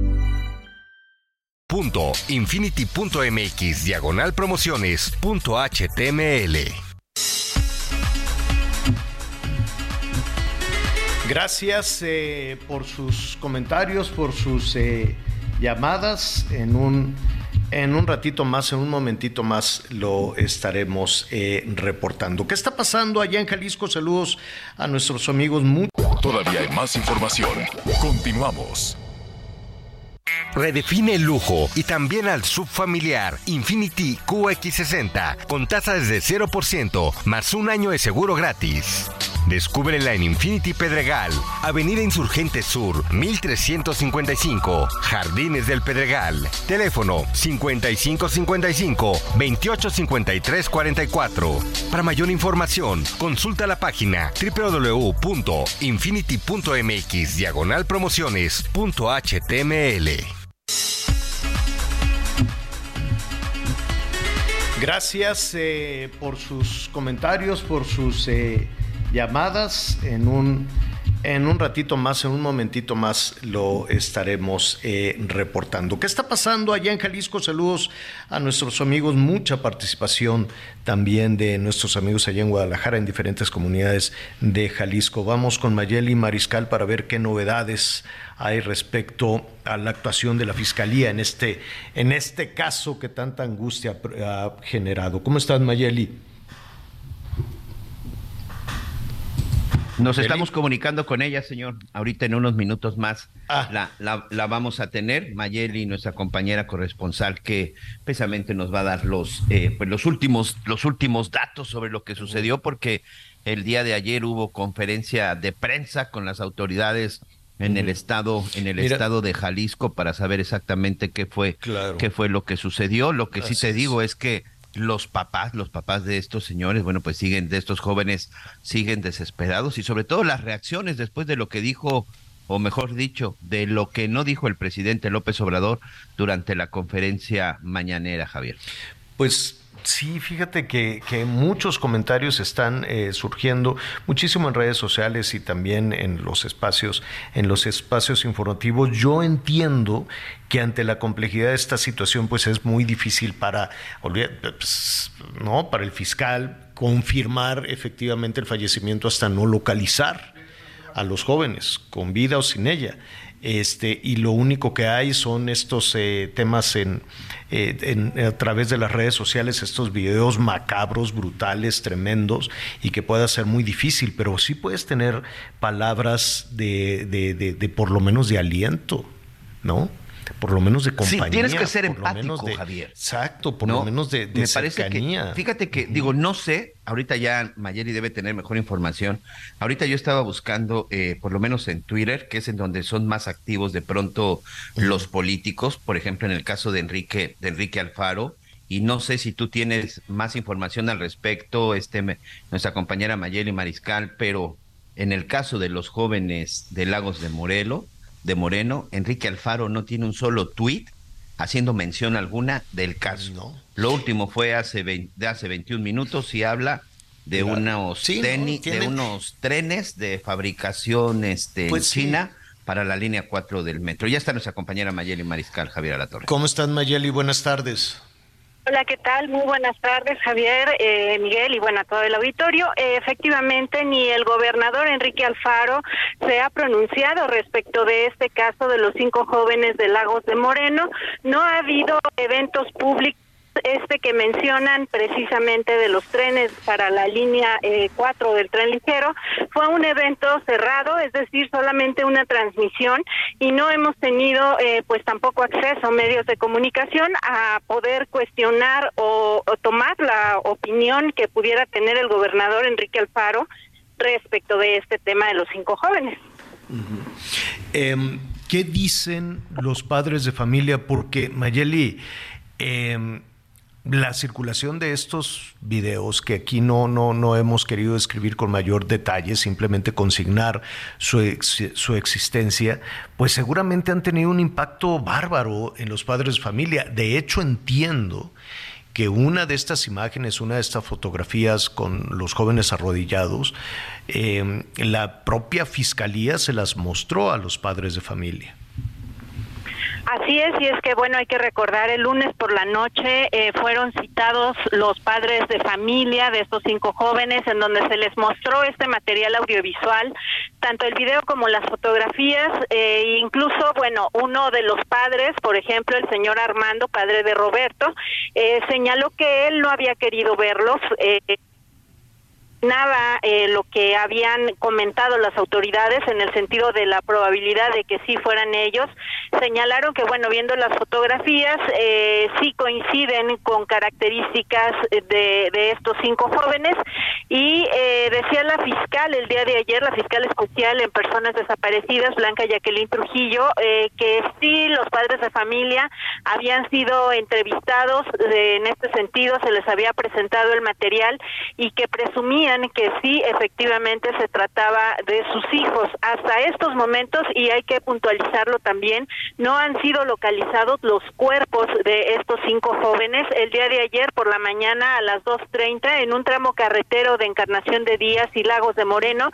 Speaker 7: Punto infinity.mx diagonal promociones punto html.
Speaker 2: Gracias eh, por sus comentarios, por sus eh, llamadas. En un, en un ratito más, en un momentito más, lo estaremos eh, reportando. ¿Qué está pasando allá en Jalisco? Saludos a nuestros amigos.
Speaker 3: Todavía hay más información. Continuamos.
Speaker 7: Redefine el lujo y también al subfamiliar Infinity QX60 con tasa desde 0% más un año de seguro gratis. Descúbrela en Infinity Pedregal, Avenida Insurgente Sur, 1355, Jardines del Pedregal. Teléfono 5555-285344. Para mayor información, consulta la página www.infinity.mx diagonal promociones.html.
Speaker 2: Gracias eh, por sus comentarios, por sus eh, llamadas. En un, en un ratito más, en un momentito más, lo estaremos eh, reportando. ¿Qué está pasando allá en Jalisco? Saludos a nuestros amigos, mucha participación también de nuestros amigos allá en Guadalajara, en diferentes comunidades de Jalisco. Vamos con Mayeli Mariscal para ver qué novedades hay respecto a la actuación de la Fiscalía en este, en este caso que tanta angustia ha generado. ¿Cómo estás, Mayeli?
Speaker 5: Nos estamos comunicando con ella, señor. Ahorita en unos minutos más la, la, vamos a tener. Mayeli, nuestra compañera corresponsal, que precisamente nos va a dar los, eh, pues los, últimos, los últimos datos sobre lo que sucedió, porque el día de ayer hubo conferencia de prensa con las autoridades en el estado en el estado de Jalisco para saber exactamente qué fue qué fue lo que sucedió. Lo que sí te digo es que los papás, los papás de estos señores, bueno, pues siguen, de estos jóvenes, siguen desesperados y sobre todo las reacciones después de lo que dijo, o mejor dicho, de lo que no dijo el presidente López Obrador durante la conferencia mañanera, Javier.
Speaker 2: Pues Sí, fíjate que, muchos comentarios están eh, surgiendo muchísimo en redes sociales y también en los espacios, en los espacios informativos. Yo entiendo que ante la complejidad de esta situación, pues es muy difícil para, pues, no, para el fiscal confirmar efectivamente el fallecimiento hasta no localizar a los jóvenes, con vida o sin ella. Este, y lo único que hay son estos eh, temas en, eh, a través de las redes sociales, estos videos macabros, brutales, tremendos, y que pueda ser muy difícil, pero sí puedes tener palabras de, de, de por lo menos de aliento, ¿no? Por lo menos de compañía.
Speaker 5: Sí, tienes que ser empático, Javier.
Speaker 2: Exacto, por lo menos de, de
Speaker 5: Me parece que, fíjate que, digo, no sé, ahorita ya Mayeri debe tener mejor información. Ahorita yo estaba buscando, eh, por lo menos en Twitter, que es en donde son más activos de pronto los políticos, por ejemplo, en el caso de Enrique, de Enrique Alfaro, y no sé si tú tienes más información al respecto, este, nuestra compañera Mayeli Mariscal, pero en el caso de los jóvenes de Lagos de Morelos, de Moreno, Enrique Alfaro no tiene un solo tuit haciendo mención alguna del caso. Lo último fue hace, de hace 21 minutos y habla de, unos, de unos trenes de fabricación este, pues China para la línea 4 del metro. Ya está nuestra compañera Mayeli Mariscal, Javier Alatorre.
Speaker 2: ¿Cómo están Mayeli? Buenas tardes.
Speaker 12: Hola, ¿qué tal? Muy buenas tardes, Javier, eh, Miguel y bueno, a todo el auditorio. Eh, efectivamente, ni el gobernador Enrique Alfaro se ha pronunciado respecto de este caso de los cinco jóvenes de Lagos de Moreno. No ha habido eventos públicos este que mencionan precisamente de los trenes para la línea 4 eh, del tren ligero fue un evento cerrado, es decir, solamente una transmisión y no hemos tenido eh, pues tampoco acceso a medios de comunicación a poder cuestionar o, tomar la opinión que pudiera tener el gobernador Enrique Alfaro respecto de este tema de los cinco jóvenes.
Speaker 2: Em, ¿Qué dicen los padres de familia? Porque Mayeli, eh, la circulación de estos videos, que aquí no, no, no hemos querido describir con mayor detalle, simplemente consignar su, su, existencia, pues seguramente han tenido un impacto bárbaro en los padres de familia. De hecho, entiendo que una de estas imágenes, una de estas fotografías con los jóvenes arrodillados, eh, la propia fiscalía se las mostró a los padres de familia.
Speaker 12: Así es, y es que bueno, hay que recordar, el lunes por la noche eh, fueron citados los padres de familia de estos cinco jóvenes en donde se les mostró este material audiovisual, tanto el video como las fotografías, e incluso, bueno, uno de los padres, por ejemplo, el señor Armando, padre de Roberto, eh, señaló que él no había querido verlos. Eh, nada eh, lo que habían comentado las autoridades en el sentido de la probabilidad de que sí fueran ellos. Señalaron que, bueno, viendo las fotografías, eh, sí coinciden con características de, de estos cinco jóvenes y eh, decía la fiscal el día de ayer, la fiscal especial en personas desaparecidas, Blanca Jacqueline Trujillo, eh, que sí los padres de familia habían sido entrevistados en este sentido, se les había presentado el material y que presumía que sí, efectivamente se trataba de sus hijos. Hasta estos momentos, y hay que puntualizarlo también, no han sido localizados los cuerpos de estos cinco jóvenes. El día de ayer por la mañana a las 2.30 en un tramo carretero de Encarnación de Díaz y Lagos de Moreno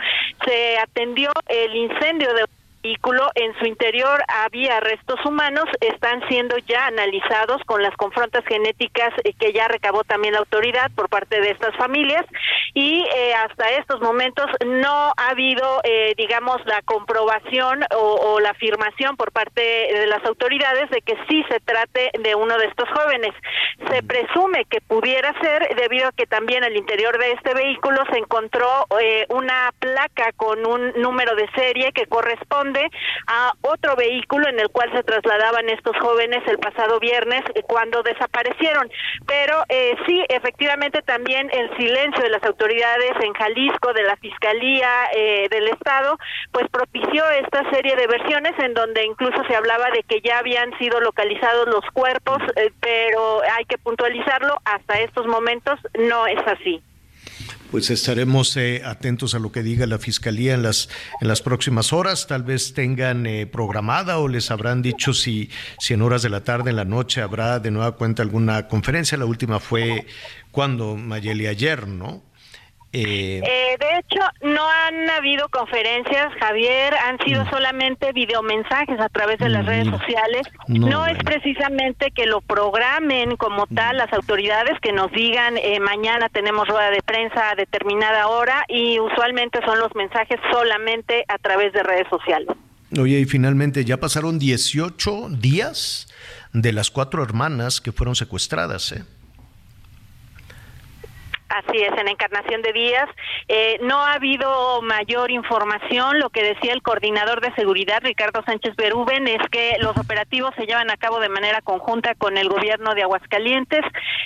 Speaker 12: se atendió el incendio de vehículo, en su interior había restos humanos, están siendo ya analizados con las confrontas genéticas eh, que ya recabó también la autoridad por parte de estas familias y eh, hasta estos momentos no ha habido, eh, digamos, la comprobación o, la afirmación por parte de las autoridades de que sí se trate de uno de estos jóvenes. Se presume que pudiera ser debido a que también al interior de este vehículo se encontró una placa con un número de serie que corresponde a otro vehículo en el cual se trasladaban estos jóvenes el pasado viernes eh, cuando desaparecieron. Pero eh, sí, efectivamente también el silencio de las autoridades en Jalisco de la Fiscalía eh, del Estado, pues propició esta serie de versiones en donde incluso se hablaba de que ya habían sido localizados los cuerpos, eh, pero hay que puntualizarlo, hasta estos momentos no es así.
Speaker 2: Pues estaremos eh, atentos a lo que diga la Fiscalía en las, en las próximas horas. Tal vez tengan eh, programada o les habrán dicho si, si en horas de la tarde, en la noche, habrá de nueva cuenta alguna conferencia. La última fue cuando, Mayeli, ayer, ¿no?
Speaker 12: Eh, eh, de hecho, no han habido conferencias, Javier, han sido mm. solamente videomensajes a través de las mm, redes sociales. No, es precisamente que lo programen como mm. tal las autoridades, que nos digan eh, mañana tenemos rueda de prensa a determinada hora y usualmente son los mensajes solamente a través de redes sociales.
Speaker 2: Oye, y finalmente ya pasaron 18 días de las cuatro hermanas que fueron secuestradas, ¿eh?
Speaker 12: Así es, en Encarnación de Díaz. Eh, no ha habido mayor información. Lo que decía el coordinador de seguridad, Ricardo Sánchez Berúben, es que los operativos se llevan a cabo de manera conjunta con el gobierno de Aguascalientes.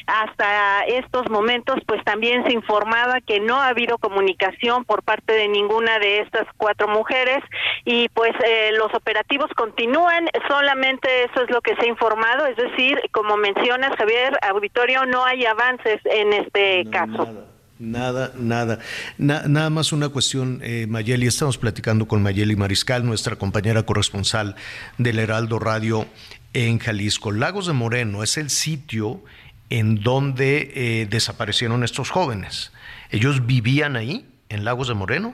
Speaker 12: Hasta estos momentos, pues también se informaba que no ha habido comunicación por parte de ninguna de estas cuatro mujeres y pues eh, los operativos continúan. Solamente eso es lo que se ha informado. Es decir, como mencionas, Javier, auditorio, no hay avances en este caso.
Speaker 2: Nada, nada, nada. nada más una cuestión, eh, Mayeli. Estamos platicando con Mayeli Mariscal, nuestra compañera corresponsal del Heraldo Radio en Jalisco. Lagos de Moreno es el sitio en donde eh, desaparecieron estos jóvenes. ¿Ellos vivían ahí, en Lagos de Moreno?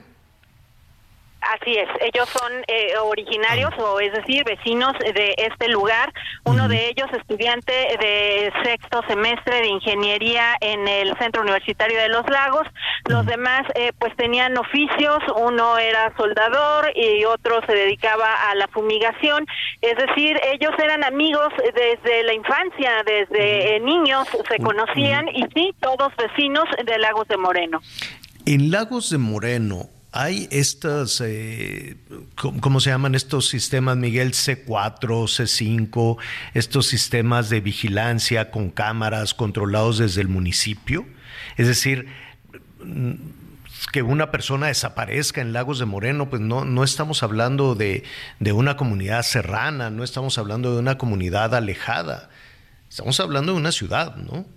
Speaker 12: Así es, ellos son eh, originarios o es decir, vecinos de este lugar. Uno de ellos estudiante de sexto semestre de ingeniería en el Centro Universitario de los Lagos. Los demás eh, pues tenían oficios, uno era soldador y otro se dedicaba a la fumigación. Es decir, ellos eran amigos desde la infancia, desde eh, niños se conocían y sí, todos vecinos de Lagos de Moreno.
Speaker 2: En Lagos de Moreno, hay estas, eh, ¿cómo se llaman estos sistemas, Miguel? C4, C5, estos sistemas de vigilancia con cámaras controlados desde el municipio. Es decir, mm, que una persona desaparezca en Lagos de Moreno, pues no, no estamos hablando de, de una comunidad serrana, no estamos hablando de una comunidad alejada, estamos hablando de una ciudad, ¿no?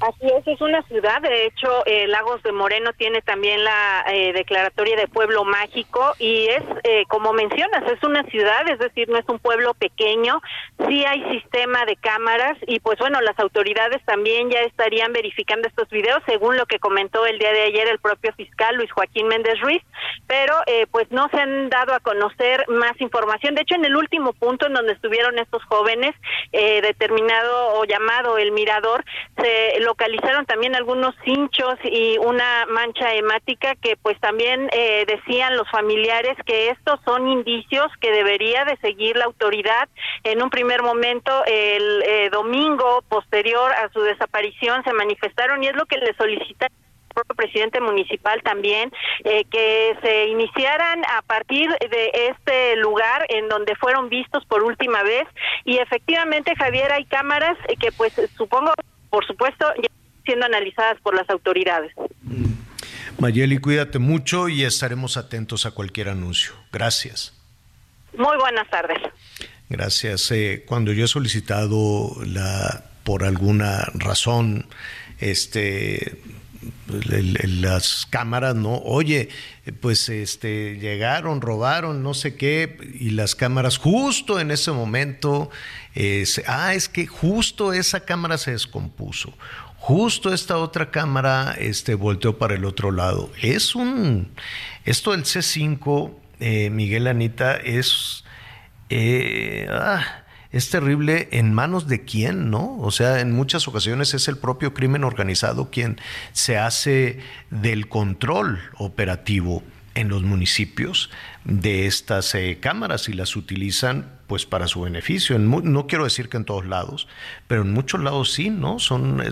Speaker 12: Así es, es una ciudad. De hecho, eh, Lagos de Moreno tiene también la eh, declaratoria de pueblo mágico y es, eh, como mencionas, es una ciudad, es decir, no es un pueblo pequeño. Sí hay sistema de cámaras y, pues bueno, las autoridades también ya estarían verificando estos videos, según lo que comentó el día de ayer el propio fiscal Luis Joaquín Méndez Ruiz, pero pues no se han dado a conocer más información. De hecho, en el último punto en donde estuvieron estos jóvenes, determinado o llamado el Mirador, se localizaron también algunos hinchos y una mancha hemática que pues también eh, decían los familiares que estos son indicios que debería de seguir la autoridad. En un primer momento, el eh, domingo posterior a su desaparición, se manifestaron y es lo que le solicitan el propio presidente municipal también, eh, que se iniciaran a partir de este lugar en donde fueron vistos por última vez. Y efectivamente, Javier, hay cámaras que pues supongo por supuesto, ya siendo analizadas por las autoridades. Mm.
Speaker 2: Mayeli, cuídate mucho y estaremos atentos a cualquier anuncio. Gracias.
Speaker 12: Muy buenas tardes.
Speaker 2: Gracias. Eh, cuando yo he solicitado la, por alguna razón, este, las cámaras, ¿no? Oye, pues este, llegaron, robaron, no sé qué, y las cámaras justo en ese momento, ah, es que justo esa cámara se descompuso, justo esta otra cámara este, volteó para el otro lado. Es un, esto del C5, eh, Miguel Anita, es... Eh, ah, es terrible en manos de quién, ¿no? O sea, en muchas ocasiones es el propio crimen organizado quien se hace del control operativo en los municipios de estas eh, cámaras y las utilizan pues para su beneficio. no quiero decir que en todos lados, pero en muchos lados sí, ¿no? Son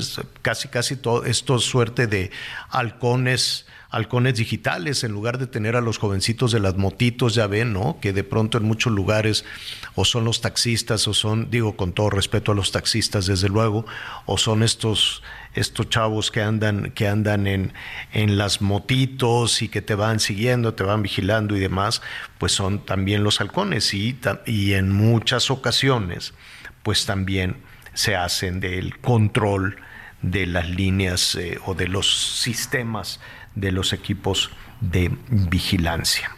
Speaker 2: casi casi todo esto suerte de halcones halcones digitales, en lugar de tener a los jovencitos de las motitos, ya ven, ¿no? Que de pronto en muchos lugares o son los taxistas o son, digo con todo respeto a los taxistas desde luego, o son estos estos chavos que andan, que andan en, en las motitos y que te van siguiendo, te van vigilando y demás, pues son también los halcones y, y en muchas ocasiones, pues también se hacen del control de las líneas eh, o de los sistemas de los equipos de vigilancia.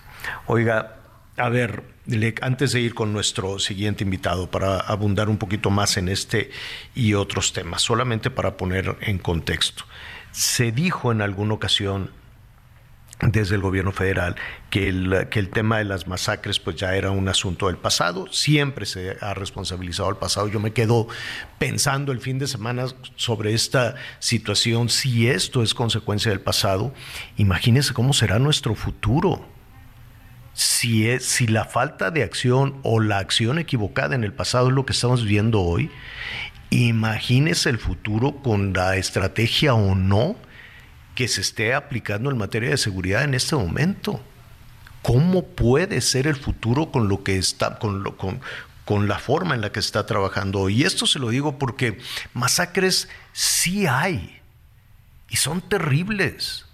Speaker 2: Oiga, a ver, antes de ir con nuestro siguiente invitado para abundar un poquito más en este y otros temas, solamente para poner en contexto, se dijo en alguna ocasión desde el gobierno federal que el, que el tema de las masacres pues ya era un asunto del pasado, siempre se ha responsabilizado al pasado. Yo me quedo pensando el fin de semana sobre esta situación, si esto es consecuencia del pasado, imagínense cómo será nuestro futuro. Si, es, si la falta de acción o la acción equivocada en el pasado es lo que estamos viendo hoy, imagínese el futuro con la estrategia o no que se esté aplicando en materia de seguridad en este momento. ¿Cómo puede ser el futuro con lo que está, con, con, con la forma en la que está trabajando Y esto se lo digo porque masacres sí hay y son terribles.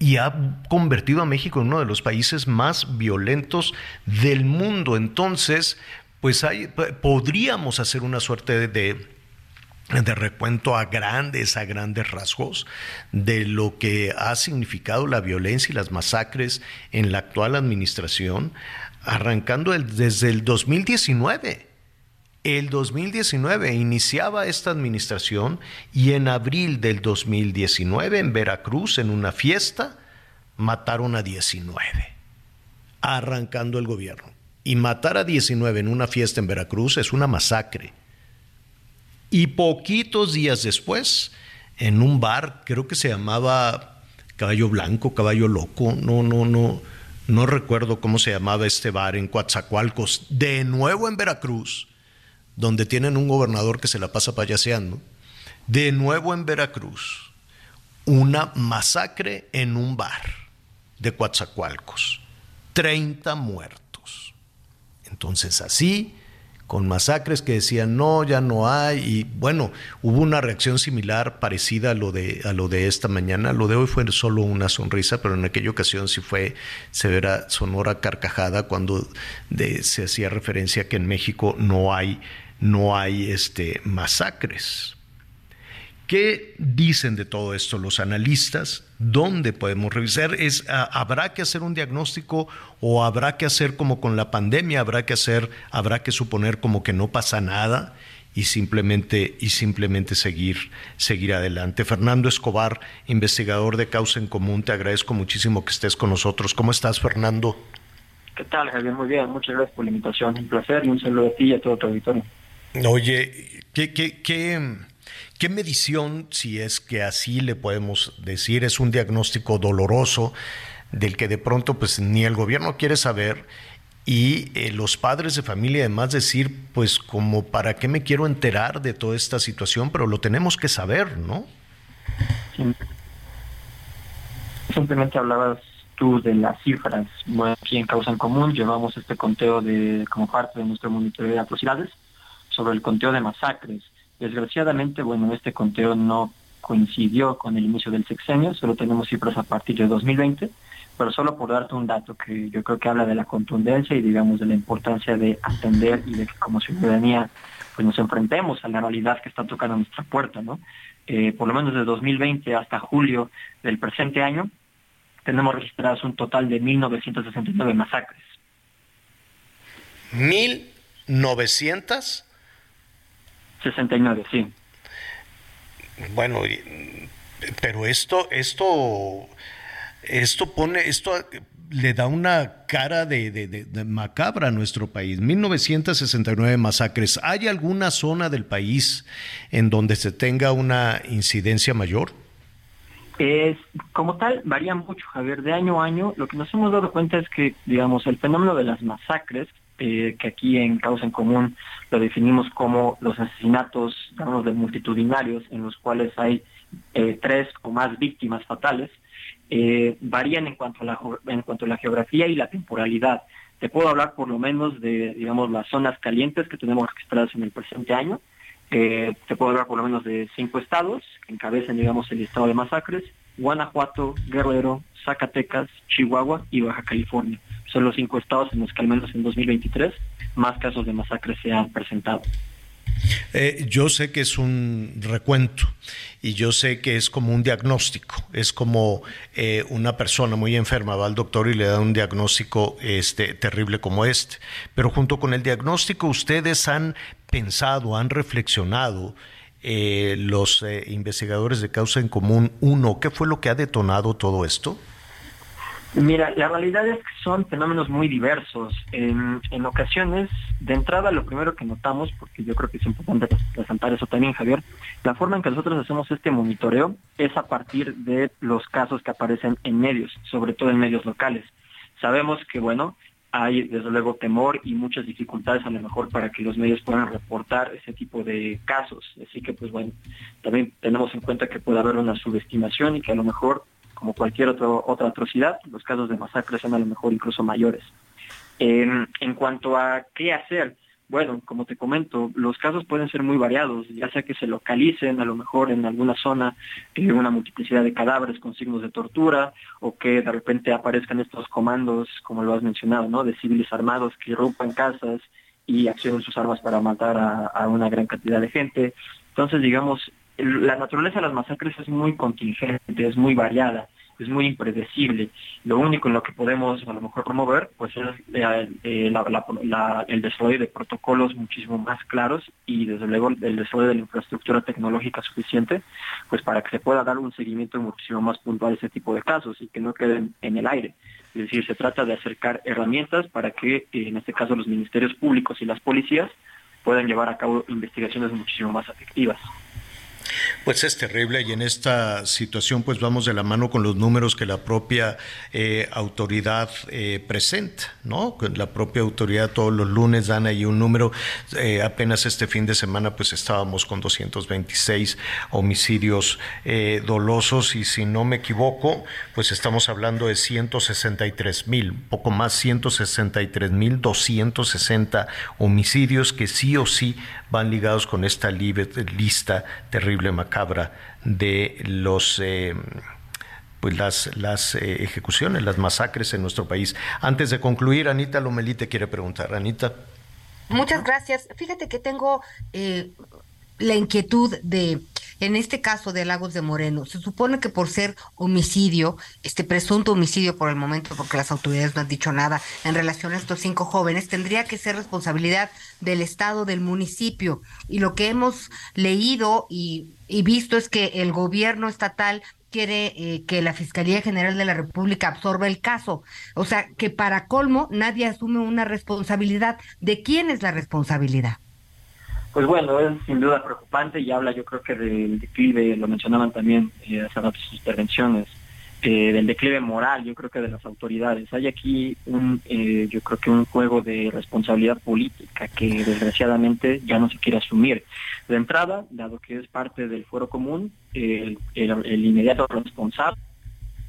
Speaker 2: Y ha convertido a México en uno de los países más violentos del mundo. Entonces, pues hay, podríamos hacer una suerte de de recuento a grandes, a grandes rasgos de lo que ha significado la violencia y las masacres en la actual administración, arrancando desde el 2019. El 2019 iniciaba esta administración y en abril del 2019 en Veracruz, en una fiesta, mataron a 19, arrancando el gobierno. Y matar a 19 en una fiesta en Veracruz es una masacre y poquitos días después, en un bar, creo que se llamaba Caballo Blanco, Caballo Loco, no, no, no, no recuerdo cómo se llamaba este bar en Coatzacoalcos, de nuevo en Veracruz, donde tienen un gobernador que se la pasa payaseando, de nuevo en Veracruz, una masacre en un bar de Coatzacoalcos, 30 muertos. Entonces así con masacres que decían no, ya no hay, y bueno, hubo una reacción similar, parecida a lo de, a lo de esta mañana. Lo de hoy fue solo una sonrisa, pero en aquella ocasión sí fue severa, sonora carcajada cuando se hacía referencia a que en México no hay, no hay este, masacres. ¿Qué dicen de todo esto los analistas? ¿Dónde podemos revisar? ¿Es, ¿Habrá que hacer un diagnóstico o habrá que hacer como con la pandemia? ¿Habrá que hacer, habrá que suponer como que no pasa nada? y simplemente, y simplemente seguir, seguir adelante. Fernando Escobar, investigador de Causa en Común, te agradezco muchísimo que estés con nosotros. ¿Cómo estás, Fernando?
Speaker 13: ¿Qué tal, Javier? Muy bien, muchas gracias por la invitación. Un placer y un saludo a ti y a todo tu auditorio.
Speaker 2: Oye, ¿qué, qué, qué, ¿Qué medición, si es que así le podemos decir, es un diagnóstico doloroso del que de pronto pues ni el gobierno quiere saber y eh, los padres de familia además decir pues como para qué me quiero enterar de toda esta situación, pero lo tenemos que saber, ¿no?
Speaker 13: Simplemente hablabas tú de las cifras. Aquí en Causa en Común llevamos este conteo de como parte de nuestro monitoreo de atrocidades sobre el conteo de masacres Desgraciadamente, bueno, este conteo no coincidió con el inicio del sexenio, solo tenemos cifras a partir de 2020, pero solo por darte un dato que yo creo que habla de la contundencia y digamos de la importancia de atender y de que como ciudadanía pues nos enfrentemos a la realidad que está tocando nuestra puerta, ¿no? Eh, por lo menos de 2020 hasta julio del presente año, tenemos registrados un total de 1.969 masacres.
Speaker 2: ¿1.900?
Speaker 13: 69, sí.
Speaker 2: Bueno, pero esto, esto, esto pone, esto le da una cara de, macabra a nuestro país. 1969 masacres. ¿Hay alguna zona del país en donde se tenga una incidencia mayor?
Speaker 13: Es, como tal, varía mucho, Javier, de año a año. Lo que nos hemos dado cuenta es que, digamos, el fenómeno de las masacres eh, que aquí en Causa en Común lo definimos como los asesinatos, digamos, de multitudinarios, en los cuales hay eh, tres o más víctimas fatales, eh, varían en cuanto, a la, en cuanto a la geografía y la temporalidad. Te puedo hablar por lo menos de, digamos, las zonas calientes que tenemos registradas en el presente año, te puedo hablar por lo menos de cinco estados que encabezan, digamos, el estado de masacres. Guanajuato, Guerrero, Zacatecas, Chihuahua y Baja California. Son los cinco estados en los que al menos en 2023 más casos de masacres se han presentado.
Speaker 2: Eh, yo sé que es un recuento y yo sé que es como un diagnóstico, es como eh, una persona muy enferma va al doctor y le da un diagnóstico este, terrible como este. Pero junto con el diagnóstico ustedes han pensado, han reflexionado eh, los investigadores de causa en común, uno, ¿qué fue lo que ha detonado todo esto?
Speaker 13: Mira, la realidad es que son fenómenos muy diversos. En, ocasiones, de entrada, lo primero que notamos, porque yo creo que es importante resaltar eso también, Javier, la forma en que nosotros hacemos este monitoreo es a partir de los casos que aparecen en medios, sobre todo en medios locales. Sabemos que, bueno, hay desde luego temor y muchas dificultades a lo mejor para que los medios puedan reportar ese tipo de casos. Así que, pues bueno, también tenemos en cuenta que puede haber una subestimación y que a lo mejor como cualquier otro, otra atrocidad, los casos de masacre son a lo mejor incluso mayores. en cuanto a qué hacer, bueno, como te comento, los casos pueden ser muy variados, ya sea que se localicen a lo mejor en alguna zona eh, una multiplicidad de cadáveres con signos de tortura o que de repente aparezcan estos comandos, como lo has mencionado, ¿no? de civiles armados que irrumpan casas y accionen sus armas para matar a una gran cantidad de gente. Entonces, digamos, la naturaleza de las masacres es muy contingente, es muy variada, es muy impredecible. Lo único en lo que podemos a lo mejor promover pues es eh, eh, el desarrollo de protocolos muchísimo más claros y desde luego el desarrollo de la infraestructura tecnológica suficiente pues para que se pueda dar un seguimiento muchísimo más puntual a ese tipo de casos y que no queden en el aire. Es decir, se trata de acercar herramientas para que en este caso los ministerios públicos y las policías puedan llevar a cabo investigaciones muchísimo más efectivas.
Speaker 2: Pues es terrible y en esta situación pues vamos de la mano con los números que la propia eh, autoridad eh, presenta, ¿no? La propia autoridad todos los lunes dan ahí un número. Eh, apenas este fin de semana pues estábamos con 226 homicidios dolosos y si no me equivoco pues estamos hablando de 163 mil, poco más 163 mil 260 homicidios que sí o sí van ligados con esta lista terrible macabra de los eh, pues las, las eh, ejecuciones, las masacres en nuestro país. Antes de concluir, Anita Lomelí te quiere preguntar. Anita.
Speaker 9: Muchas gracias. Fíjate que tengo eh, la inquietud de en este caso de Lagos de Moreno, se supone que por ser homicidio, este presunto homicidio por el momento, porque las autoridades no han dicho nada en relación a estos cinco jóvenes, tendría que ser responsabilidad del Estado, del municipio. Y lo que hemos leído y, visto es que el gobierno estatal quiere eh, que la Fiscalía General de la República absorba el caso. O sea, que para colmo nadie asume una responsabilidad. ¿De quién es la responsabilidad?
Speaker 13: Pues bueno, es sin duda preocupante y habla yo creo que del declive, lo mencionaban también eh, hace rato sus intervenciones, eh, del declive moral, yo creo que de las autoridades. Hay aquí un, eh, yo creo que un juego de responsabilidad política que desgraciadamente ya no se quiere asumir. De entrada, dado que es parte del fuero común, el, inmediato responsable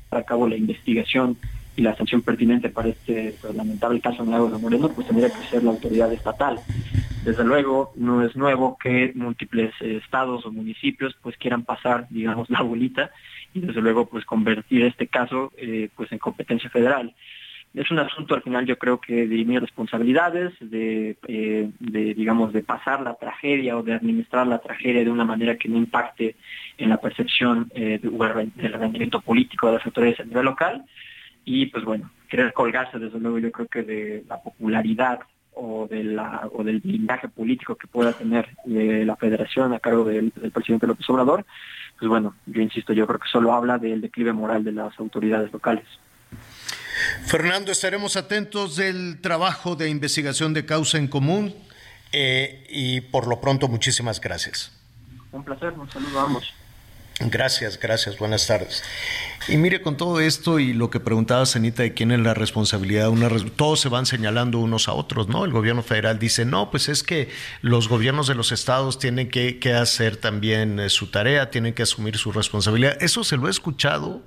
Speaker 13: para cabo la investigación y la sanción pertinente para este pues, lamentable caso en Lago de Moreno, pues tendría que ser la autoridad estatal. Desde luego, no es nuevo que múltiples eh, estados o municipios pues quieran pasar, digamos, la bolita y desde luego pues convertir este caso eh, pues en competencia federal. Es un asunto al final yo creo que de dirimir responsabilidades, de, eh, de, digamos de pasar la tragedia o de administrar la tragedia de una manera que no impacte en la percepción del rendimiento político de las autoridades a nivel local y pues bueno, querer colgarse desde luego yo creo que de la popularidad o, de la, o del blindaje político que pueda tener eh, la federación a cargo del, presidente López Obrador, pues bueno, yo insisto, yo creo que solo habla del declive moral de las autoridades locales.
Speaker 2: Fernando, estaremos atentos del trabajo de investigación de causa en común eh, y por lo pronto muchísimas gracias.
Speaker 13: Un placer, un saludo a ambos.
Speaker 2: Gracias, gracias, buenas tardes. Y mire, con todo esto y lo que preguntaba Sanita de quién es la responsabilidad, una, todos se van señalando unos a otros, ¿no? El gobierno federal dice, no, pues es que los gobiernos de los estados tienen que, hacer también eh, su tarea, tienen que asumir su responsabilidad. Eso se lo he escuchado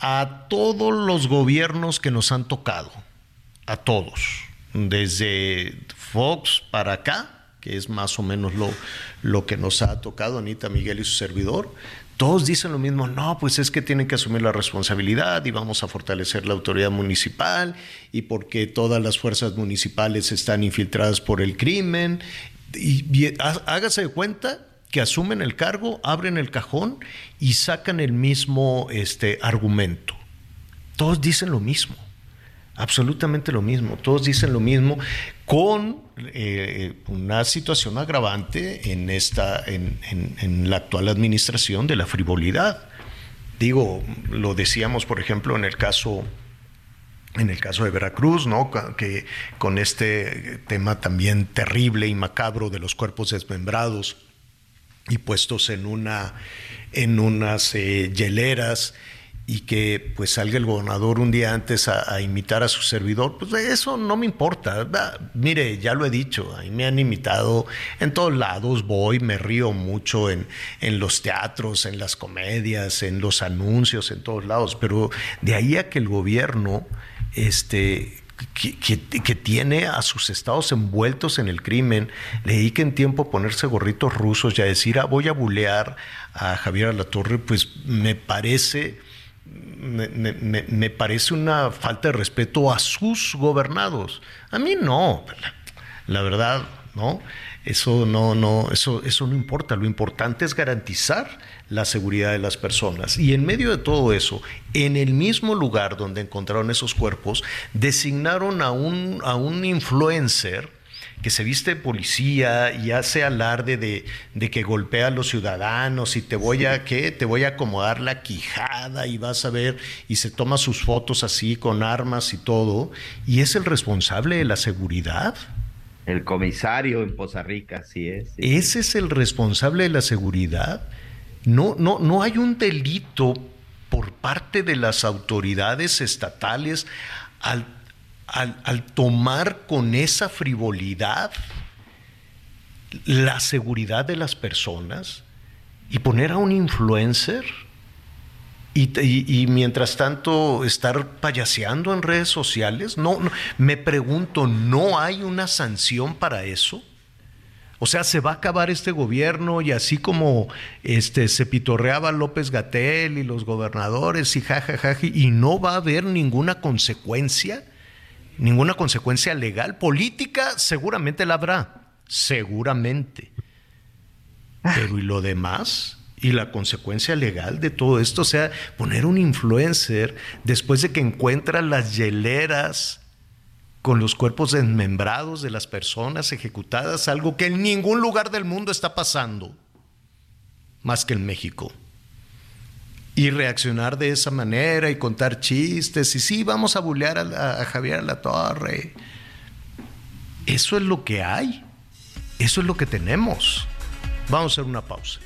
Speaker 2: a todos los gobiernos que nos han tocado, a todos, desde Fox para acá, que es más o menos lo, lo que nos ha tocado Anita Miguel y su servidor, todos dicen lo mismo, no, pues es que tienen que asumir la responsabilidad y vamos a fortalecer la autoridad municipal y porque todas las fuerzas municipales están infiltradas por el crimen. Y, hágase de cuenta que asumen el cargo, abren el cajón y sacan el mismo este, argumento. Todos dicen lo mismo, absolutamente lo mismo, todos dicen lo mismo con eh, una situación agravante en, esta, en, la actual administración de la frivolidad. Digo, lo decíamos, por ejemplo, en el caso en el caso de Veracruz, ¿no? que con este tema también terrible y macabro de los cuerpos desmembrados y puestos en una en unas eh, hieleras y que pues salga el gobernador un día antes a, imitar a su servidor, pues eso no me importa. mire, ya lo he dicho, ahí me han imitado en todos lados, voy, me río mucho en, en los teatros, en las comedias, en los anuncios, en todos lados, pero de ahí a que el gobierno este, que, tiene a sus estados envueltos en el crimen, le dediquen tiempo a ponerse gorritos rusos y a decir, ah, voy a bulear a Javier Alatorre, pues me parece me, parece una falta de respeto a sus gobernados. A mí no, la, verdad, ¿no? Eso no, no, eso, eso no importa. Lo importante es garantizar la seguridad de las personas. Y en medio de todo eso, en el mismo lugar donde encontraron esos cuerpos, designaron a un, a un influencer que se viste de policía y hace alarde de, que golpea a los ciudadanos y te voy a ¿qué? te voy a acomodar la quijada y vas a ver y se toma sus fotos así con armas y todo y es el responsable de la seguridad.
Speaker 5: El comisario en Poza Rica, sí es.
Speaker 2: Ese es el responsable de la seguridad. No, no, no hay un delito por parte de las autoridades estatales al al, tomar con esa frivolidad la seguridad de las personas y poner a un influencer y, mientras tanto estar payaseando en redes sociales. No, me pregunto, ¿no hay una sanción para eso? O sea, se va a acabar este gobierno y así como este se pitorreaba López Gatel y los gobernadores y jajaja y no va a haber ninguna consecuencia ninguna consecuencia legal. Política seguramente la habrá, seguramente. Pero ¿y lo demás? ¿Y la consecuencia legal de todo esto? O sea, poner un influencer después de que encuentra las hieleras con los cuerpos desmembrados de las personas ejecutadas, algo que en ningún lugar del mundo está pasando, más que en México y reaccionar de esa manera y contar chistes y sí, vamos a bullear a, a Javier La Torre. Eso es lo que hay. Eso es lo que tenemos. Vamos a hacer una pausa.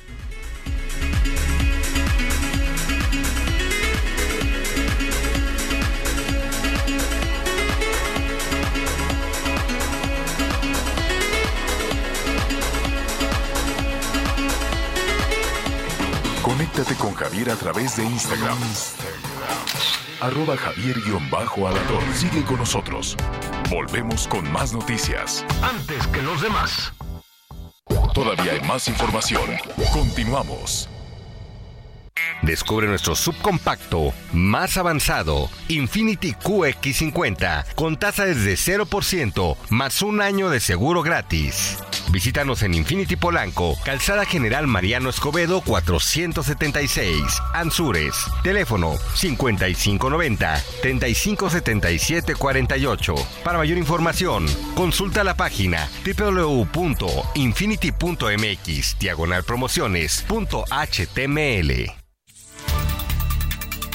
Speaker 3: Conéctate con Javier a través de Instagram. Arroba Javier-Alador. Sigue con nosotros. Volvemos con más noticias.
Speaker 7: Antes que los demás.
Speaker 3: Todavía hay más información. Continuamos.
Speaker 7: Descubre nuestro subcompacto más avanzado, Infinity QX50, con tasa desde 0%, más un año de seguro gratis. Visítanos en Infinity Polanco, Calzada General Mariano Escobedo 476, Ansures. Teléfono 5590 357748. Para mayor información, consulta la página www.infinity.mx diagonal promociones.html.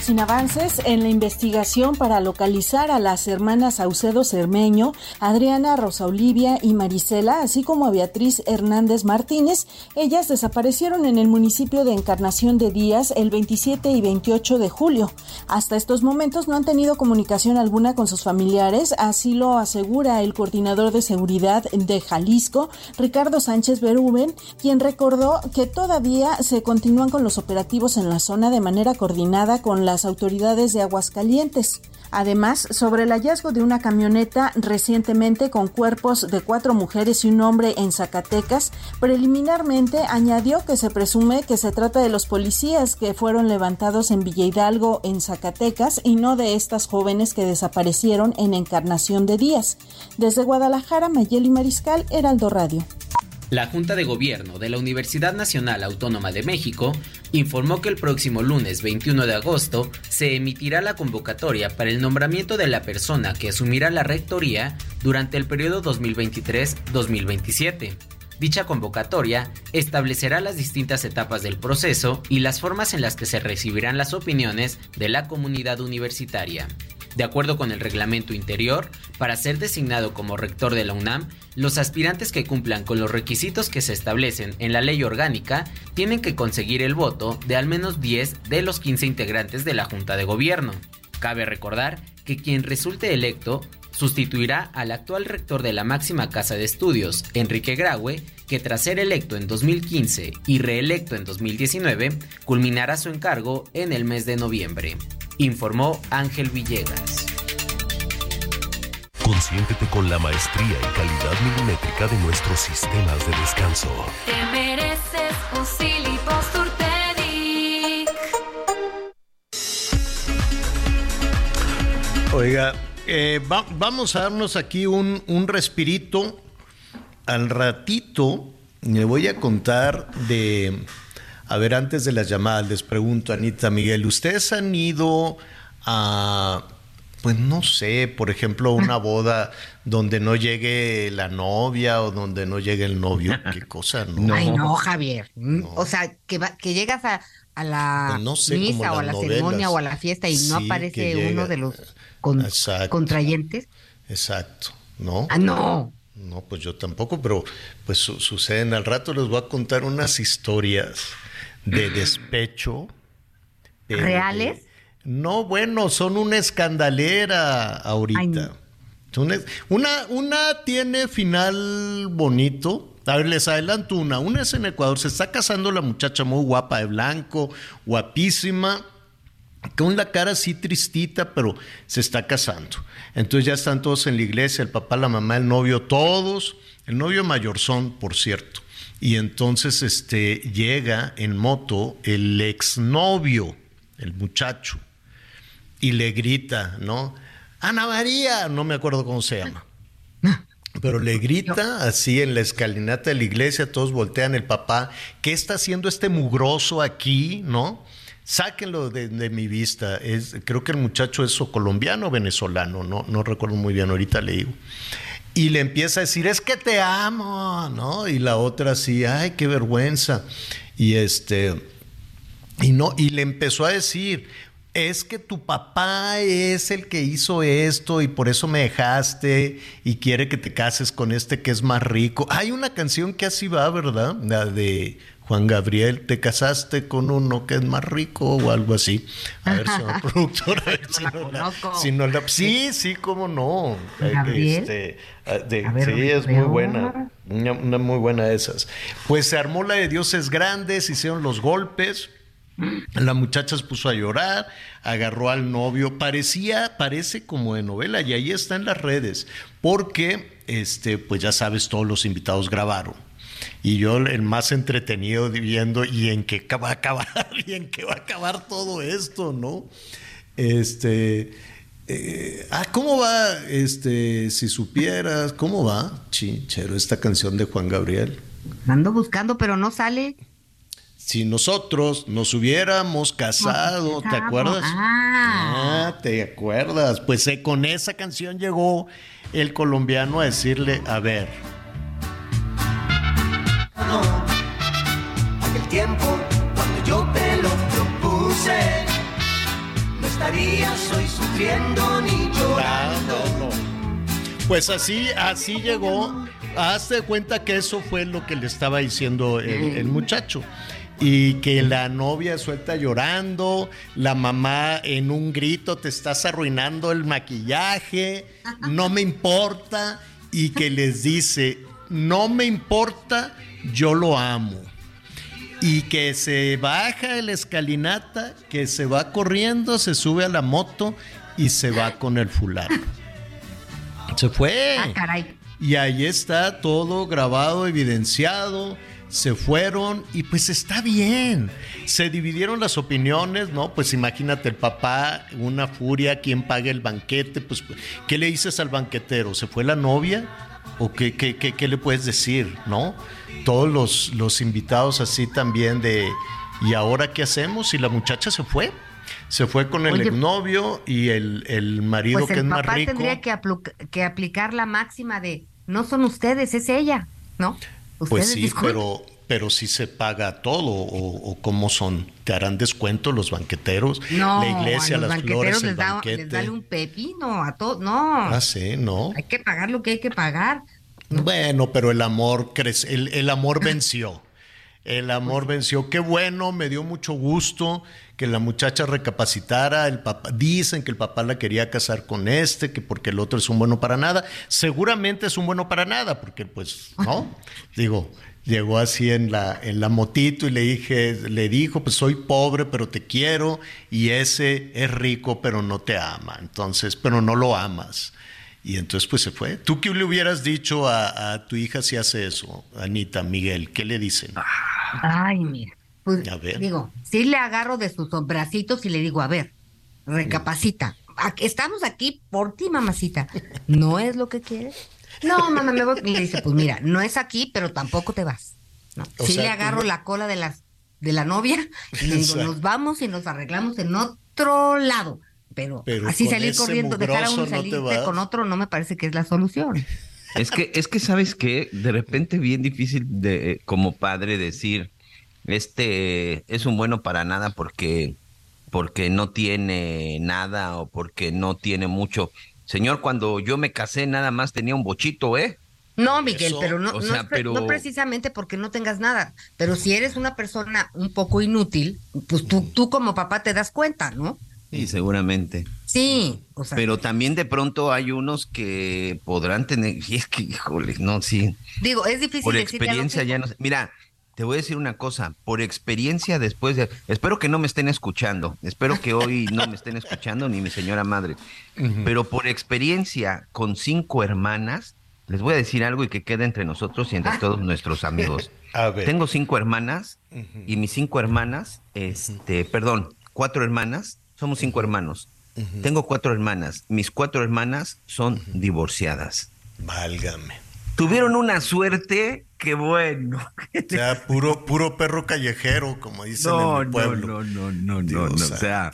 Speaker 14: Sin avances en la investigación para localizar a las hermanas Saucedo Cermeño, Adriana Rosa Olivia y Marisela, así como a Beatriz Hernández Martínez, ellas desaparecieron en el municipio de Encarnación de Díaz el 27 y 28 de julio. Hasta estos momentos no han tenido comunicación alguna con sus familiares, así lo asegura el coordinador de seguridad de Jalisco, Ricardo Sánchez Berúben, quien recordó que todavía se continúan con los operativos en la zona de manera coordinada con la las autoridades de Aguascalientes. Además, sobre el hallazgo de una camioneta recientemente con cuerpos de cuatro mujeres y un hombre en Zacatecas, preliminarmente añadió que se presume que se trata de los policías que fueron levantados en Villa Hidalgo, en Zacatecas, y no de estas jóvenes que desaparecieron en Encarnación de Díaz. Desde Guadalajara, Mayeli Mariscal, Heraldo Radio.
Speaker 15: La Junta de Gobierno de la Universidad Nacional Autónoma de México informó que el próximo lunes 21 de agosto se emitirá la convocatoria para el nombramiento de la persona que asumirá la rectoría durante el periodo 2023-2027. Dicha convocatoria establecerá las distintas etapas del proceso y las formas en las que se recibirán las opiniones de la comunidad universitaria. De acuerdo con el reglamento interior, para ser designado como rector de la UNAM, los aspirantes que cumplan con los requisitos que se establecen en la ley orgánica tienen que conseguir el voto de al menos 10 de los 15 integrantes de la Junta de Gobierno. Cabe recordar que quien resulte electo sustituirá al actual rector de la máxima casa de estudios, Enrique Graue, que tras ser electo en 2015 y reelecto en 2019, culminará su encargo en el mes de noviembre informó Ángel Villegas.
Speaker 8: Consiéntete con la maestría y calidad milimétrica de nuestros sistemas de descanso.
Speaker 4: Te mereces un
Speaker 2: Oiga, eh, vamos a darnos aquí un, un respirito. Al ratito le voy a contar de a ver, antes de las llamadas, les pregunto, Anita Miguel, ¿ustedes han ido a, pues no sé, por ejemplo, una boda donde no llegue la novia o donde no llegue el novio? ¿Qué cosa?
Speaker 9: No. Ay, no, Javier. Mm, o sea, que, que llegas a, la pues misa o a la ceremonia o a la fiesta y no aparece uno de los contrayentes.
Speaker 2: Exacto, ¿no?
Speaker 9: Ah, no.
Speaker 2: No, pues yo tampoco, pero pues suceden. Al rato les voy a contar unas historias de despecho.
Speaker 9: ¿Reales?
Speaker 2: no, bueno, son una escandalera ahorita. Una, una tiene final bonito. A ver, les adelanto una. Una es en Ecuador. Se está casando la muchacha muy guapa de blanco, guapísima, con la cara así tristita, pero se está casando. Entonces ya están todos en la iglesia, el papá, la mamá, el novio, todos. El novio mayor son, por cierto. Y entonces este, llega en moto el exnovio, el muchacho, y le grita, ¿no? Ana María, no me acuerdo cómo se llama. Pero le grita así en la escalinata de la iglesia, todos voltean el papá, ¿qué está haciendo este mugroso aquí, no? Sáquenlo de, mi vista. Es, creo que el muchacho es o colombiano o venezolano, no, no recuerdo muy bien, ahorita le digo y le empieza a decir, es que te amo, ¿no? Y la otra así, ay, qué vergüenza. Y este, y no, y le empezó a decir, es que tu papá es el que hizo esto y por eso me dejaste y quiere que te cases con este que es más rico. Hay una canción que así va, ¿verdad? La de Juan Gabriel, te casaste con uno que es más rico o algo así. A ver, señor productor, a ver si, no la, Sí, sí, cómo no. Este, ah, sí, es muy buena. Una, muy buena de esas. Pues se armó la de Dioses Grandes, hicieron los golpes. La muchacha se puso a llorar, agarró al novio, parecía, parece como de novela, y ahí está en las redes, porque, este, pues ya sabes, todos los invitados grabaron y yo el más entretenido viendo y en qué va a acabar y en qué va a acabar todo esto, ¿no? Este, eh, ah, ¿cómo va? Este, si supieras, ¿cómo va? Chinchero, esta canción de Juan Gabriel.
Speaker 9: Ando buscando, pero no sale.
Speaker 2: Si nosotros nos hubiéramos casado, ¿te acuerdas? Ah. ah. ¿te acuerdas? Pues eh, con esa canción llegó el colombiano a decirle, a ver,
Speaker 16: tiempo cuando yo te lo propuse, no estarías hoy sufriendo ni llorando.
Speaker 2: Pues así, así llegó. Hazte cuenta que eso fue lo que le estaba diciendo el, muchacho y que la novia suelta llorando, la mamá en un grito te estás arruinando el maquillaje, no me importa, y que les dice, no me importa yo lo amo. Y que se baja el escalinata, que se va corriendo, se sube a la moto y se va con el fulano. Se fue.
Speaker 9: Ah, caray.
Speaker 2: Y ahí está todo grabado, evidenciado. Se fueron y pues está bien. Se dividieron las opiniones, ¿no? Pues imagínate el papá, una furia, ¿quién paga el banquete? Pues, ¿qué le dices al banquetero? ¿Se fue la novia? ¿O qué, qué, qué, qué le puedes decir, no? Todos los, los invitados así también de, ¿y ahora qué hacemos? Y la muchacha se fue. Se fue con el
Speaker 9: Oye,
Speaker 2: exnovio y el, el marido
Speaker 9: Pues
Speaker 2: que es
Speaker 9: el
Speaker 2: más
Speaker 9: papá
Speaker 2: rico.
Speaker 9: tendría que, que aplicar la máxima de no son ustedes, es ella, ¿no?
Speaker 2: Pues
Speaker 9: Ustedes
Speaker 2: sí,
Speaker 9: disculpen.
Speaker 2: pero, pero sí se paga todo, o, o cómo son. ¿Te harán descuento los banqueteros?
Speaker 9: No,
Speaker 2: la iglesia,
Speaker 9: a los
Speaker 2: las
Speaker 9: banqueteros
Speaker 2: flores, el
Speaker 9: les, da,
Speaker 2: banquete.
Speaker 9: les da un pepino a todos. No,
Speaker 2: Ah, sí, ¿no?
Speaker 9: hay que pagar lo que hay que pagar.
Speaker 2: Bueno, pero el amor crece, el, el amor venció. El amor venció. Qué bueno, me dio mucho gusto que la muchacha recapacitara. El papá, dicen que el papá la quería casar con este, que porque el otro es un bueno para nada. Seguramente es un bueno para nada, porque pues, ¿no? Digo, llegó así en la, en la motito y le dije, le dijo, pues soy pobre, pero te quiero, y ese es rico, pero no te ama. Entonces, pero no lo amas. Y entonces pues se fue. ¿Tú qué le hubieras dicho a, a tu hija si hace eso, Anita, Miguel? ¿Qué le dicen?
Speaker 9: Ay, mira. Pues,
Speaker 2: A ver.
Speaker 9: digo, sí le agarro de sus bracitos y le digo, a ver, recapacita. Estamos aquí por ti, mamacita. ¿No es lo que quieres? No, mamá, me voy. Y le dice, pues mira, no es aquí, pero tampoco te vas. ¿no?
Speaker 2: O
Speaker 9: sí
Speaker 2: sea,
Speaker 9: le agarro
Speaker 2: no-
Speaker 9: la cola de las de la novia y le digo, nos vamos y nos arreglamos en otro lado. Pero,
Speaker 2: Pero
Speaker 9: así salir corriendo, dejar a uno
Speaker 2: no
Speaker 9: salirte con otro, no me parece que es la solución.
Speaker 5: Es que, es que sabes que de repente bien difícil de como padre decir este es un bueno para nada porque porque no tiene nada o porque no tiene mucho. Señor, cuando yo me casé nada más tenía un bochito, ¿eh?
Speaker 9: No, Miguel,
Speaker 5: Eso,
Speaker 9: pero no,
Speaker 5: o
Speaker 9: no
Speaker 5: sea, pero-
Speaker 9: no precisamente porque no tengas nada, pero si eres una persona un poco inútil, pues tú, tú como papá te das cuenta, ¿no?
Speaker 5: Sí, seguramente.
Speaker 9: Sí, o sea,
Speaker 5: Pero también de pronto hay unos que podrán tener, y es que, híjole, no, sí.
Speaker 9: digo, es difícil
Speaker 5: Por experiencia ya no sé. Mira, te voy a decir una cosa, por experiencia después de, espero que no me estén escuchando, espero que hoy no me estén escuchando ni mi señora madre, pero por experiencia con cinco hermanas, les voy a decir algo y que quede entre nosotros y entre todos nuestros amigos.
Speaker 2: A ver.
Speaker 5: Tengo cinco hermanas y mis cinco hermanas, este, perdón, cuatro hermanas, somos cinco hermanos. Tengo cuatro hermanas, mis cuatro hermanas son divorciadas.
Speaker 2: Válgame.
Speaker 5: Tuvieron una suerte que bueno.
Speaker 2: O sea, puro, puro perro callejero, como dicen
Speaker 5: No,
Speaker 2: en
Speaker 5: no,
Speaker 2: pueblo.
Speaker 5: no, no, no, no,
Speaker 2: Dios
Speaker 5: no, o sea.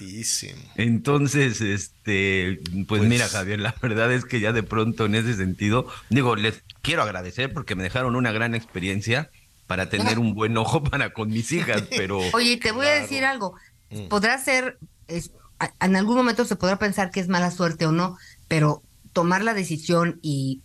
Speaker 5: Entonces, este, pues,
Speaker 2: Pues-
Speaker 5: mira, Javier, la verdad es que ya de pronto en ese sentido, digo, les quiero agradecer porque me dejaron una gran experiencia para tener un buen ojo para con mis hijas, pero
Speaker 9: Oye, te voy a decir algo, podrá ser, es- a- en algún momento se podrá pensar que es mala suerte o no, pero tomar la decisión y,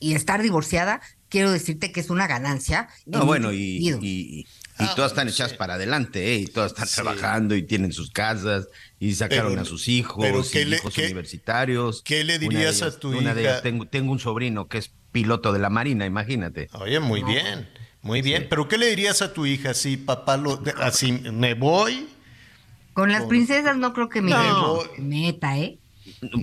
Speaker 9: y estar divorciada, quiero decirte que es una ganancia.
Speaker 5: no,
Speaker 9: en
Speaker 5: bueno, y,
Speaker 9: sentido.
Speaker 5: y, y- y todas están echadas para adelante, ¿eh? y todas están trabajando y tienen sus casas y sacaron
Speaker 2: Pero-
Speaker 5: a sus hijos,
Speaker 2: pero
Speaker 5: y
Speaker 2: ¿qué le-
Speaker 5: hijos
Speaker 2: qué-
Speaker 5: universitarios.
Speaker 2: qué le
Speaker 5: de
Speaker 2: dirías a tu
Speaker 5: una de
Speaker 2: hija?
Speaker 5: ellas, tengo, tengo un sobrino que es piloto de la Marina, imagínate.
Speaker 2: Oye, muy bien, muy bien. Pero ¿qué le dirías a tu hija si papá lo así me voy?
Speaker 9: Con las
Speaker 2: Con-
Speaker 9: princesas no creo que Miguel
Speaker 2: No.
Speaker 9: meta, ¿eh?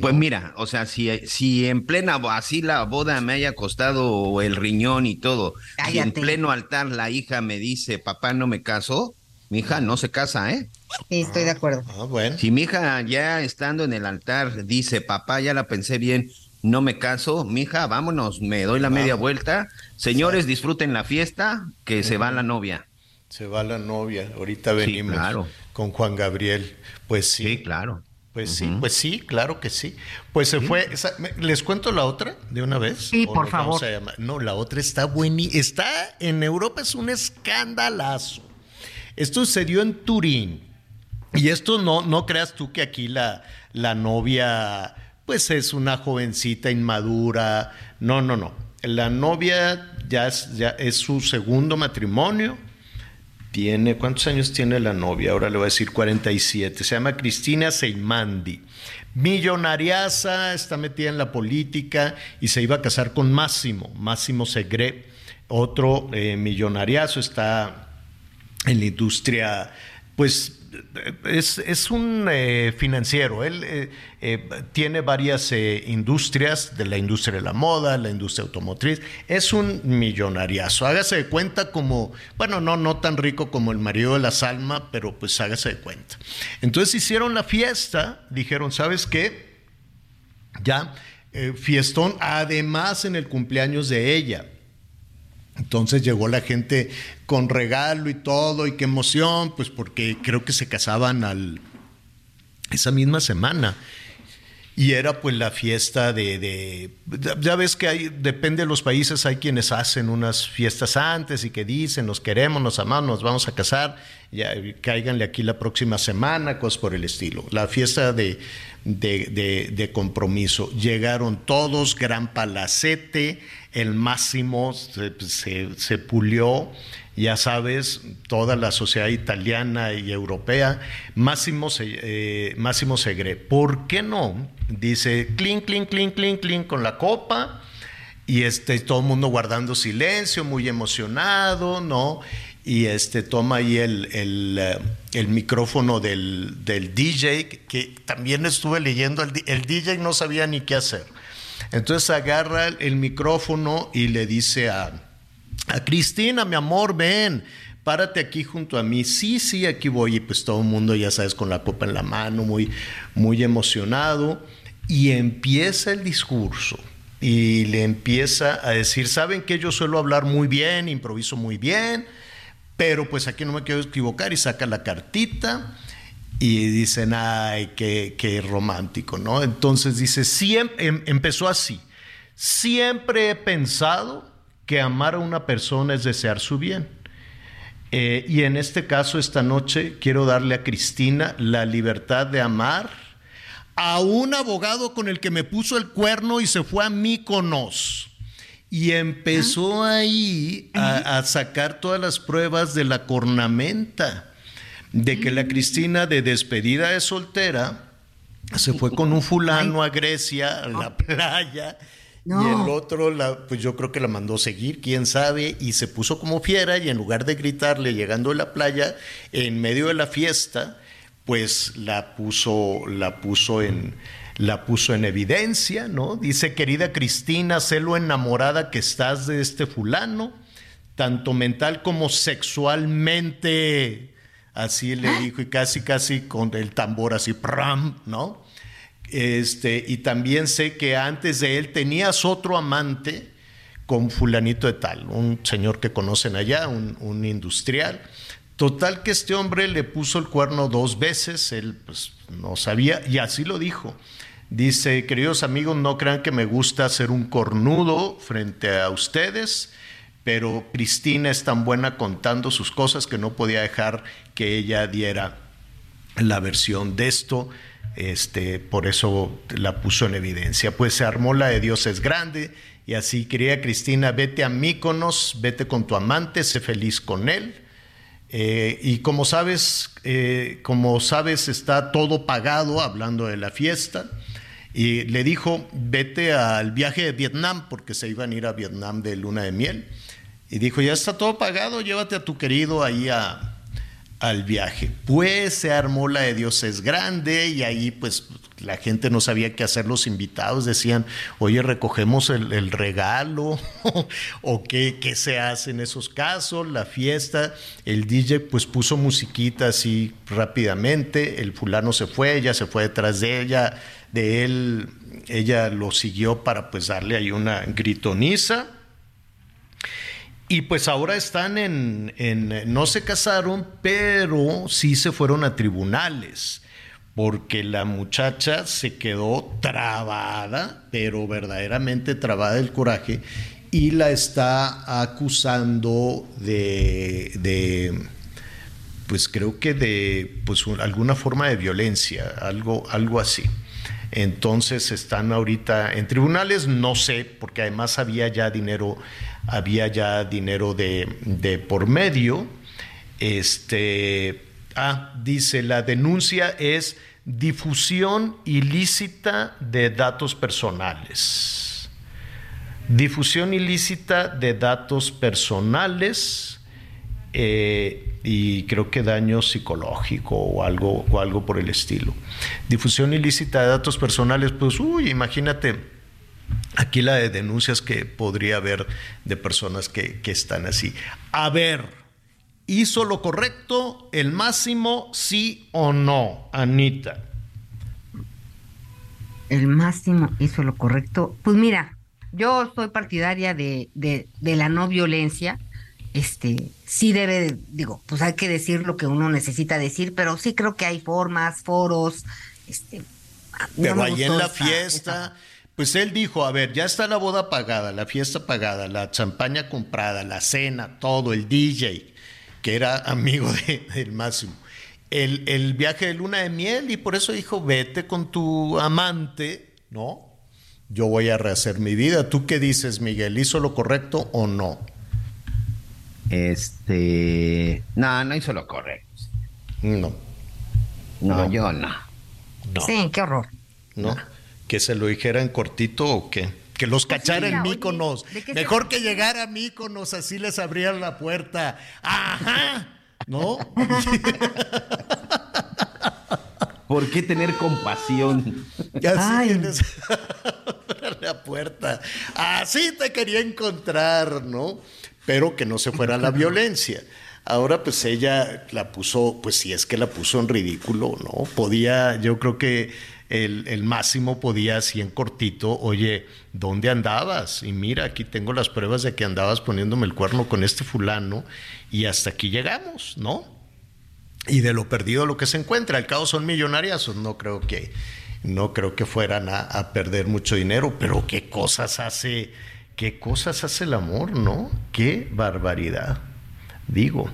Speaker 5: Pues mira, o sea, si, si en plena así la boda me haya costado el riñón y todo, y en pleno altar la hija me dice, papá no me caso, mi hija no se casa, ¿eh?
Speaker 9: Sí, estoy de acuerdo.
Speaker 2: Ah, bueno.
Speaker 5: Si mi hija ya estando en el altar dice, papá ya la pensé bien, no me caso, mi hija, vámonos, me doy la media vuelta, señores, disfruten la fiesta, que se va la novia.
Speaker 2: Se va la novia, ahorita venimos
Speaker 5: claro.
Speaker 2: con Juan Gabriel. Pues sí.
Speaker 5: Sí, claro.
Speaker 2: Pues sí, pues sí, claro que sí. Pues se fue. esa- me- ¿Les cuento la otra de una vez?
Speaker 9: Sí,
Speaker 2: ¿O
Speaker 9: por favor.
Speaker 2: a llamar? No, la otra está buenísima. Está en Europa, es un escandalazo. Esto sucedió en Turín. Y esto no, no creas tú que aquí la, la novia, pues es una jovencita inmadura. No, no, no. La novia ya es, ya es su segundo matrimonio. Tiene, ¿cuántos años tiene la novia? Ahora le voy a decir 47. Se llama Cristina Seimandi. Millonariaza, está metida en la política y se iba a casar con Máximo, Máximo Segre, otro eh, millonariazo, está en la industria, pues es, un eh, financiero. Él eh, eh, tiene varias industrias, de la industria de la moda, la industria automotriz. Es un millonariazo. Hágase de cuenta como, bueno, no, no tan rico como el marido de la Salma, pero pues hágase de cuenta. Entonces hicieron la fiesta, dijeron, ¿sabes qué? Ya, fiestón, además en el cumpleaños de ella. Entonces llegó la gente con regalo y todo, y qué emoción, pues porque creo que se casaban al, esa misma semana. Y era pues la fiesta de, ya ves que hay, depende de los países, hay quienes hacen unas fiestas antes y que dicen, nos queremos, nos amamos, nos vamos a casar, ya cáiganle aquí la próxima semana, cosas por el estilo. La fiesta de, de compromiso. Llegaron todos, gran palacete, el máximo se, pulió, ya sabes, toda la sociedad italiana y europea, Máximo, eh, Máximo Segre. ¿Por qué no? Dice, clink, clink, clink, clink, clink con la copa y este, todo el mundo guardando silencio, muy emocionado, ¿no? Y este, toma ahí el, el, eh, micrófono del, del, DJ, que también estuve leyendo, el, el DJ no sabía ni qué hacer entonces agarra el micrófono y le dice a, Cristina, mi amor, ven, párate aquí junto a mí. Sí, sí, aquí voy. Y pues todo el mundo, ya sabes, con la copa en la mano, muy, muy emocionado. Y empieza el discurso. Y le empieza a decir, ¿saben que yo suelo hablar muy bien, improviso muy bien? Pero pues aquí no me quiero equivocar. Y saca la cartita y dicen, ay, qué, romántico, ¿no? Entonces dice, siempre, em, empezó así, siempre he pensado que amar a una persona es desear su bien. Eh, y en este caso, esta noche, quiero darle a Cristina la libertad de amar a un abogado con el que me puso el cuerno y se fue a Míconos. Y empezó ahí a sacar todas las pruebas de la cornamenta de que la Cristina de despedida de soltera se fue con un fulano a Grecia, a la playa, y el otro, la, pues yo creo que la mandó seguir, quién sabe, y se puso como fiera y en lugar de gritarle llegando a la playa, en medio de la fiesta, pues la puso, la puso en la puso en evidencia, ¿no? Dice, querida Cristina, sé lo enamorada que estás de este fulano, tanto mental como sexualmente así le dijo, y casi, casi con el tambor así, ¡pram! ¿no? Este, y también sé que antes de él tenías otro amante con fulanito de tal, un señor que conocen allá, un, industrial. Total que este hombre le puso el cuerno dos veces, él pues, no sabía, y así lo dijo. Dice, queridos amigos, no crean que me gusta ser un cornudo frente a ustedes pero Cristina es tan buena contando sus cosas que no podía dejar que ella diera la versión de esto. Este, por eso la puso en evidencia. Pues se armó la de Dios es grande y así quería Cristina, vete a Míconos, vete con tu amante, sé feliz con él. Eh, y como sabes, eh, como sabes, está todo pagado, hablando de la fiesta. Y le dijo, vete al viaje de Vietnam, porque se iban a ir a Vietnam de luna de miel. Y dijo, ya está todo pagado, llévate a tu querido ahí al viaje. Pues se armó la de Dios es grande y ahí pues la gente no sabía qué hacer, los invitados decían, oye, recogemos el, regalo o qué, qué, se hace en esos casos, la fiesta, el DJ pues puso musiquita así rápidamente, el fulano se fue, ella se fue detrás de ella, de él, ella lo siguió para pues darle ahí una gritoniza y pues ahora están en, no se casaron, pero sí se fueron a tribunales, porque la muchacha se quedó trabada, pero verdaderamente trabada del coraje, y la está acusando de, de pues creo que de pues alguna forma de violencia, algo, algo así. Entonces están ahorita en tribunales, no sé, porque además había ya dinero había ya dinero de, por medio. Este, ah, dice, la denuncia es difusión ilícita de datos personales. Difusión ilícita de datos personales eh, y creo que daño psicológico o algo, o algo por el estilo. Difusión ilícita de datos personales, pues, uy, imagínate aquí la de denuncias que podría haber de personas que, que están así. A ver, ¿hizo lo correcto el máximo, sí o no, Anita?
Speaker 9: El máximo hizo lo correcto. Pues mira, yo soy partidaria de, de, de la no violencia este, sí debe, digo, pues hay que decir lo que uno necesita decir, pero sí creo que hay formas, foros, este.
Speaker 2: Pero ahí en la fiesta, pues él dijo, a ver, ya está la boda pagada, la fiesta pagada, la champaña comprada, la cena, todo, el DJ, que era amigo de, del Máximo. El, el viaje de luna de miel y por eso dijo, vete con tu amante, ¿no? Yo voy a rehacer mi vida. ¿Tú qué dices, Miguel? ¿Hizo lo correcto o no?
Speaker 5: Este. No, no hizo lo correcto.
Speaker 2: No.
Speaker 5: No, yo no.
Speaker 9: Sí, qué horror.
Speaker 2: ¿No? ¿Que se lo dijera en cortito o qué? Que los
Speaker 9: Pues
Speaker 2: cachara en Míconos.
Speaker 9: ¿de qué se-
Speaker 2: Mejor que llegara a Míconos, así les abrían la puerta. ¡Ajá! ¿No?
Speaker 5: ¿Por qué tener compasión?
Speaker 2: Así tienes la puerta. Así te quería encontrar, ¿no? Pero que no se fuera la violencia. Ahora pues ella la puso, pues si es que la puso en ridículo, ¿no? Podía, yo creo que el, el máximo podía así en cortito, oye, ¿dónde andabas? Y mira, aquí tengo las pruebas de que andabas poniéndome el cuerno con este fulano y hasta aquí llegamos, ¿no? y de lo perdido lo que se encuentra. Al cabo son millonarias, no creo que no creo que fueran a, a, perder mucho dinero, pero qué cosas hace, qué cosas hace el amor, ¿no? Qué barbaridad. Digo,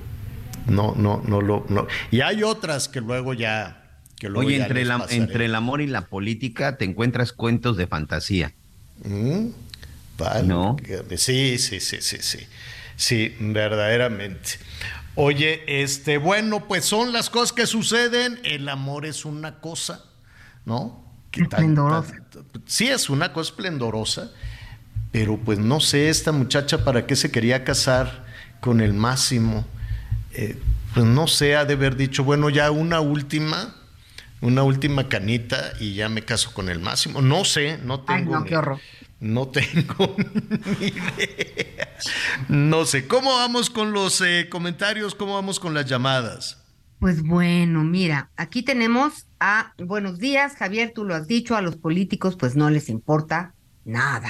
Speaker 2: no, no, no lo, no. Y hay otras que luego ya, que luego
Speaker 5: Oye,
Speaker 2: ya
Speaker 5: entre, la, el amor y la política te encuentras cuentos de fantasía.
Speaker 2: Mm, vale.
Speaker 5: ¿No?
Speaker 2: Sí, sí, sí, sí, sí. Sí, verdaderamente. Oye, este, bueno, pues son las cosas que suceden. El amor es una cosa, ¿no? Que tan-
Speaker 9: Esplendorosa.
Speaker 2: tan- sí, es una cosa esplendorosa, pero pues no sé, esta muchacha para qué se quería casar con el máximo. Eh, pues no sé, ha de haber dicho, bueno, ya una última, una última canita y ya me caso con el máximo. No sé, no
Speaker 9: Ay,
Speaker 2: tengo.
Speaker 9: no,
Speaker 2: ni-
Speaker 9: qué horror.
Speaker 2: no tengo ni idea. No sé. ¿Cómo vamos con los eh, comentarios? ¿Cómo vamos con las llamadas?
Speaker 9: Pues bueno, mira, aquí tenemos a buenos días, Javier, tú lo has dicho, a los políticos pues no les importa nada.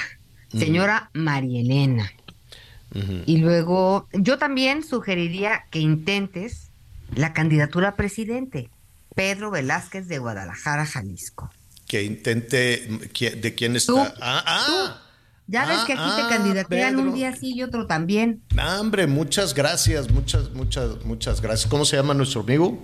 Speaker 9: Señora María Elena. Y luego, yo también sugeriría que intentes la candidatura a presidente. Pedro Velázquez de Guadalajara, Jalisco.
Speaker 2: Que intente. ¿qui- ¿De quién está?
Speaker 9: Tú,
Speaker 2: ah, ah.
Speaker 9: Ya ves
Speaker 2: Ah,
Speaker 9: que aquí
Speaker 2: ah,
Speaker 9: te candidatean
Speaker 2: Pedro.
Speaker 9: un día sí y otro también.
Speaker 2: Ah, hombre, muchas gracias, muchas, muchas, muchas gracias. ¿Cómo se llama nuestro amigo?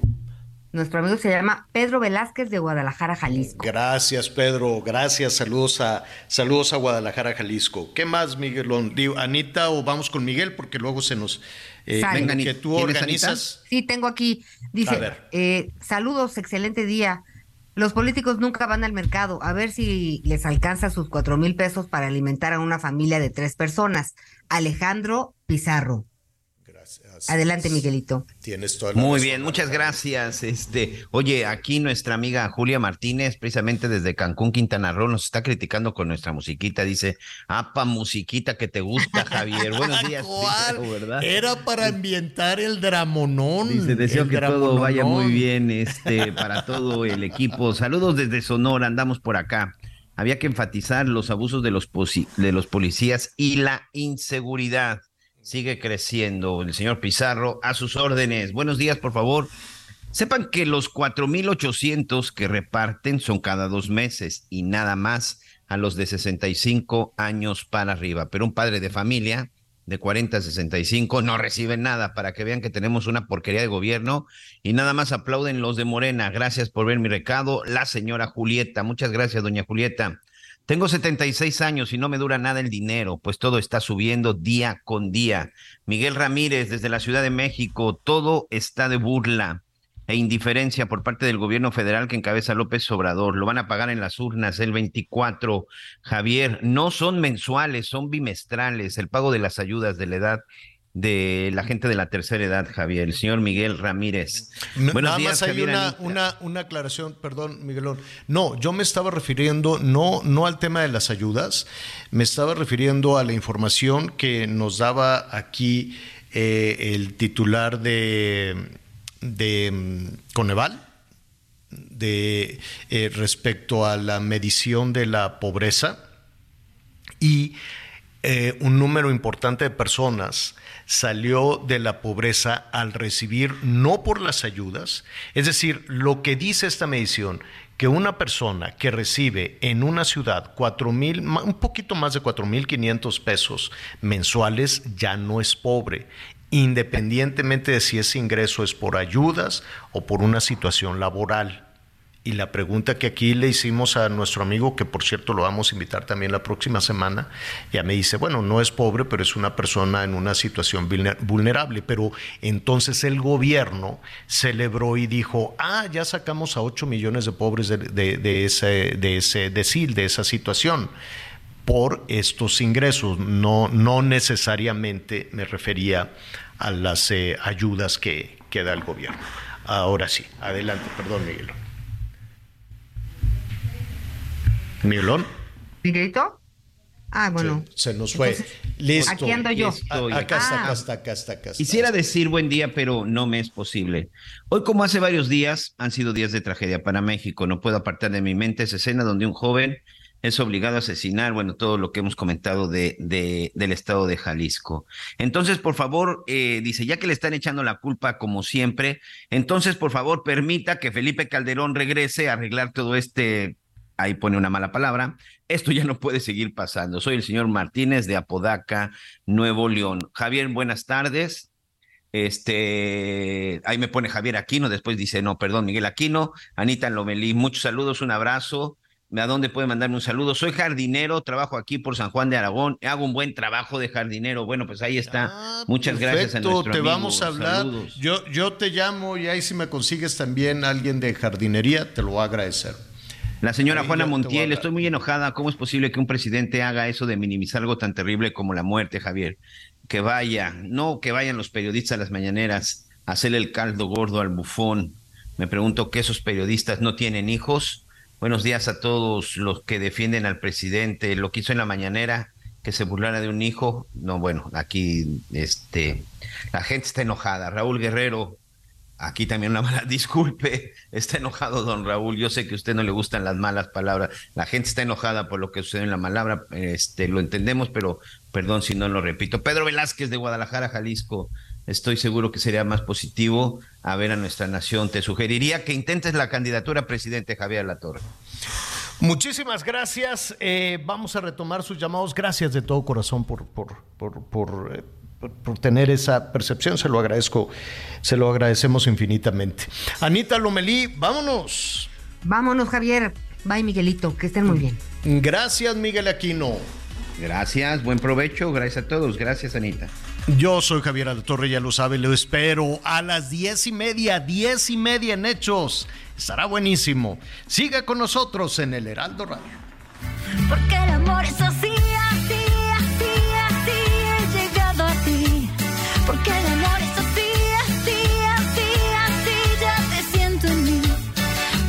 Speaker 9: Nuestro amigo se llama Pedro Velázquez de Guadalajara, Jalisco.
Speaker 2: Gracias, Pedro. Gracias. Saludos a, saludos a Guadalajara, Jalisco. ¿Qué más, Miguel? Digo, Anita, o vamos con Miguel, porque luego se nos. eh, que
Speaker 9: Venga,
Speaker 5: Anita.
Speaker 2: tú
Speaker 5: ¿Tienes,
Speaker 2: organizas.
Speaker 9: Sí, tengo aquí.
Speaker 2: A
Speaker 9: Dice,
Speaker 2: ver.
Speaker 9: eh, saludos, excelente día. Los políticos nunca van al mercado a ver si les alcanza sus cuatro mil pesos para alimentar a una familia de tres personas. Alejandro Pizarro. Adelante, Miguelito.
Speaker 2: Tienes toda la
Speaker 5: Muy
Speaker 2: razón,
Speaker 5: bien, muchas gracias. Este, oye, aquí nuestra amiga Julia Martínez, precisamente desde Cancún, Quintana Roo, nos está criticando con nuestra musiquita. Dice, apa, musiquita que te gusta, Javier. Buenos días.
Speaker 2: ¿Cuál?
Speaker 5: Dice, ¿verdad?
Speaker 2: Era para ambientar el dramonón.
Speaker 5: Dice, deseo que todo vaya muy bien este, para todo el equipo. Saludos desde Sonora, andamos por acá. Había que enfatizar los abusos de los, posi- de los policías y la inseguridad. Sigue creciendo. El señor Pizarro, a sus órdenes. Buenos días, por favor. Sepan que los 4.800 que reparten son cada dos meses y nada más a los de 65 años para arriba. Pero un padre de familia de 40 a 65 no recibe nada para que vean que tenemos una porquería de gobierno y nada más aplauden los de Morena. Gracias por ver mi recado. La señora Julieta. Muchas gracias, doña Julieta. Tengo 76 años y no me dura nada el dinero, pues todo está subiendo día con día. Miguel Ramírez, desde la Ciudad de México, todo está de burla e indiferencia por parte del gobierno federal que encabeza López Obrador. Lo van a pagar en las urnas el 24. Javier, no son mensuales, son bimestrales. El pago de las ayudas de la edad de la gente de la tercera edad, Javier, el señor Miguel Ramírez.
Speaker 2: Buenos Nada días, más hay una, una, una, aclaración, perdón, Miguelón. No, yo me estaba refiriendo no, no al tema de las ayudas, me estaba refiriendo a la información que nos daba aquí eh, el titular de, de mm, Coneval, de, eh, respecto a la medición de la pobreza y eh, un número importante de personas salió de la pobreza al recibir no por las ayudas, es decir, lo que dice esta medición, que una persona que recibe en una ciudad cuatro mil, un poquito más de cuatro mil quinientos pesos mensuales ya no es pobre, independientemente de si ese ingreso es por ayudas o por una situación laboral. Y la pregunta que aquí le hicimos a nuestro amigo, que por cierto lo vamos a invitar también la próxima semana, ya me dice, bueno, no es pobre, pero es una persona en una situación vulnerable. Pero entonces el gobierno celebró y dijo, ah, ya sacamos a 8 millones de pobres de, ese, de ese decil, de esa situación por estos ingresos. No, no necesariamente me refería a las eh, ayudas que, que da el gobierno. Ahora sí, adelante, perdón, Miguel. Miguelón.
Speaker 9: ¿Miguelito? Ah, bueno.
Speaker 2: se nos fue. Listo.
Speaker 9: Aquí ando yo.
Speaker 2: Acá, está, acá está, acá está, acá
Speaker 5: Quisiera decir buen día, pero no me es posible. Hoy, como hace varios días, han sido días de tragedia para México. No puedo apartar de mi mente esa escena donde un joven es obligado a asesinar, bueno, todo lo que hemos comentado de, de del estado de Jalisco. Entonces, por favor, eh, dice, ya que le están echando la culpa como siempre, entonces, por favor, permita que Felipe Calderón regrese a arreglar todo este ahí pone una mala palabra, esto ya no puede seguir pasando. Soy el señor Martínez de Apodaca, Nuevo León. Javier, buenas tardes. Este, ahí me pone Javier Aquino, después dice, no, perdón, Miguel Aquino, Anita Lomelí, muchos saludos, un abrazo. ¿A dónde puede mandarme un saludo? Soy jardinero, trabajo aquí por San Juan de Aragón, hago un buen trabajo de jardinero. Bueno, pues ahí está. Ah, Muchas gracias a nuestro
Speaker 2: te vamos a hablar. Yo, yo te llamo y ahí si me consigues también alguien de jardinería, te lo voy a agradecer.
Speaker 5: La señora Juana Montiel, estoy muy enojada. ¿Cómo es posible que un presidente haga eso de minimizar algo tan terrible como la muerte, Javier? Que vaya, no que vayan los periodistas a las mañaneras a hacerle el caldo gordo al bufón. Me pregunto que esos periodistas no tienen hijos. Buenos días a todos los que defienden al presidente. Lo que hizo en la mañanera, que se burlara de un hijo. No, bueno, aquí este, la gente está enojada. Raúl Guerrero, Aquí también una mala disculpe, está enojado don Raúl, yo sé que a usted no le gustan las malas palabras, la gente está enojada por lo que sucede en la palabra, este, lo entendemos, pero perdón si no lo repito. Pedro Velázquez de Guadalajara, Jalisco, estoy seguro que sería más positivo a ver a nuestra nación. Te sugeriría que intentes la candidatura a presidente Javier Latorre.
Speaker 2: Muchísimas gracias. Eh, vamos a retomar sus llamados. Gracias de todo corazón por, por, por, por por, tener esa percepción, se lo agradezco, se lo agradecemos infinitamente. Anita Lomelí, vámonos.
Speaker 9: Vámonos, Javier. Bye, Miguelito, que estén muy bien.
Speaker 2: Gracias, Miguel Aquino.
Speaker 5: Gracias, buen provecho, gracias a todos, gracias, Anita.
Speaker 2: Yo soy Javier Alatorre, ya lo sabe, lo espero a las diez y media, diez y media en Hechos. Estará buenísimo. Siga con nosotros en el Heraldo Radio.
Speaker 4: Porque el amor es así.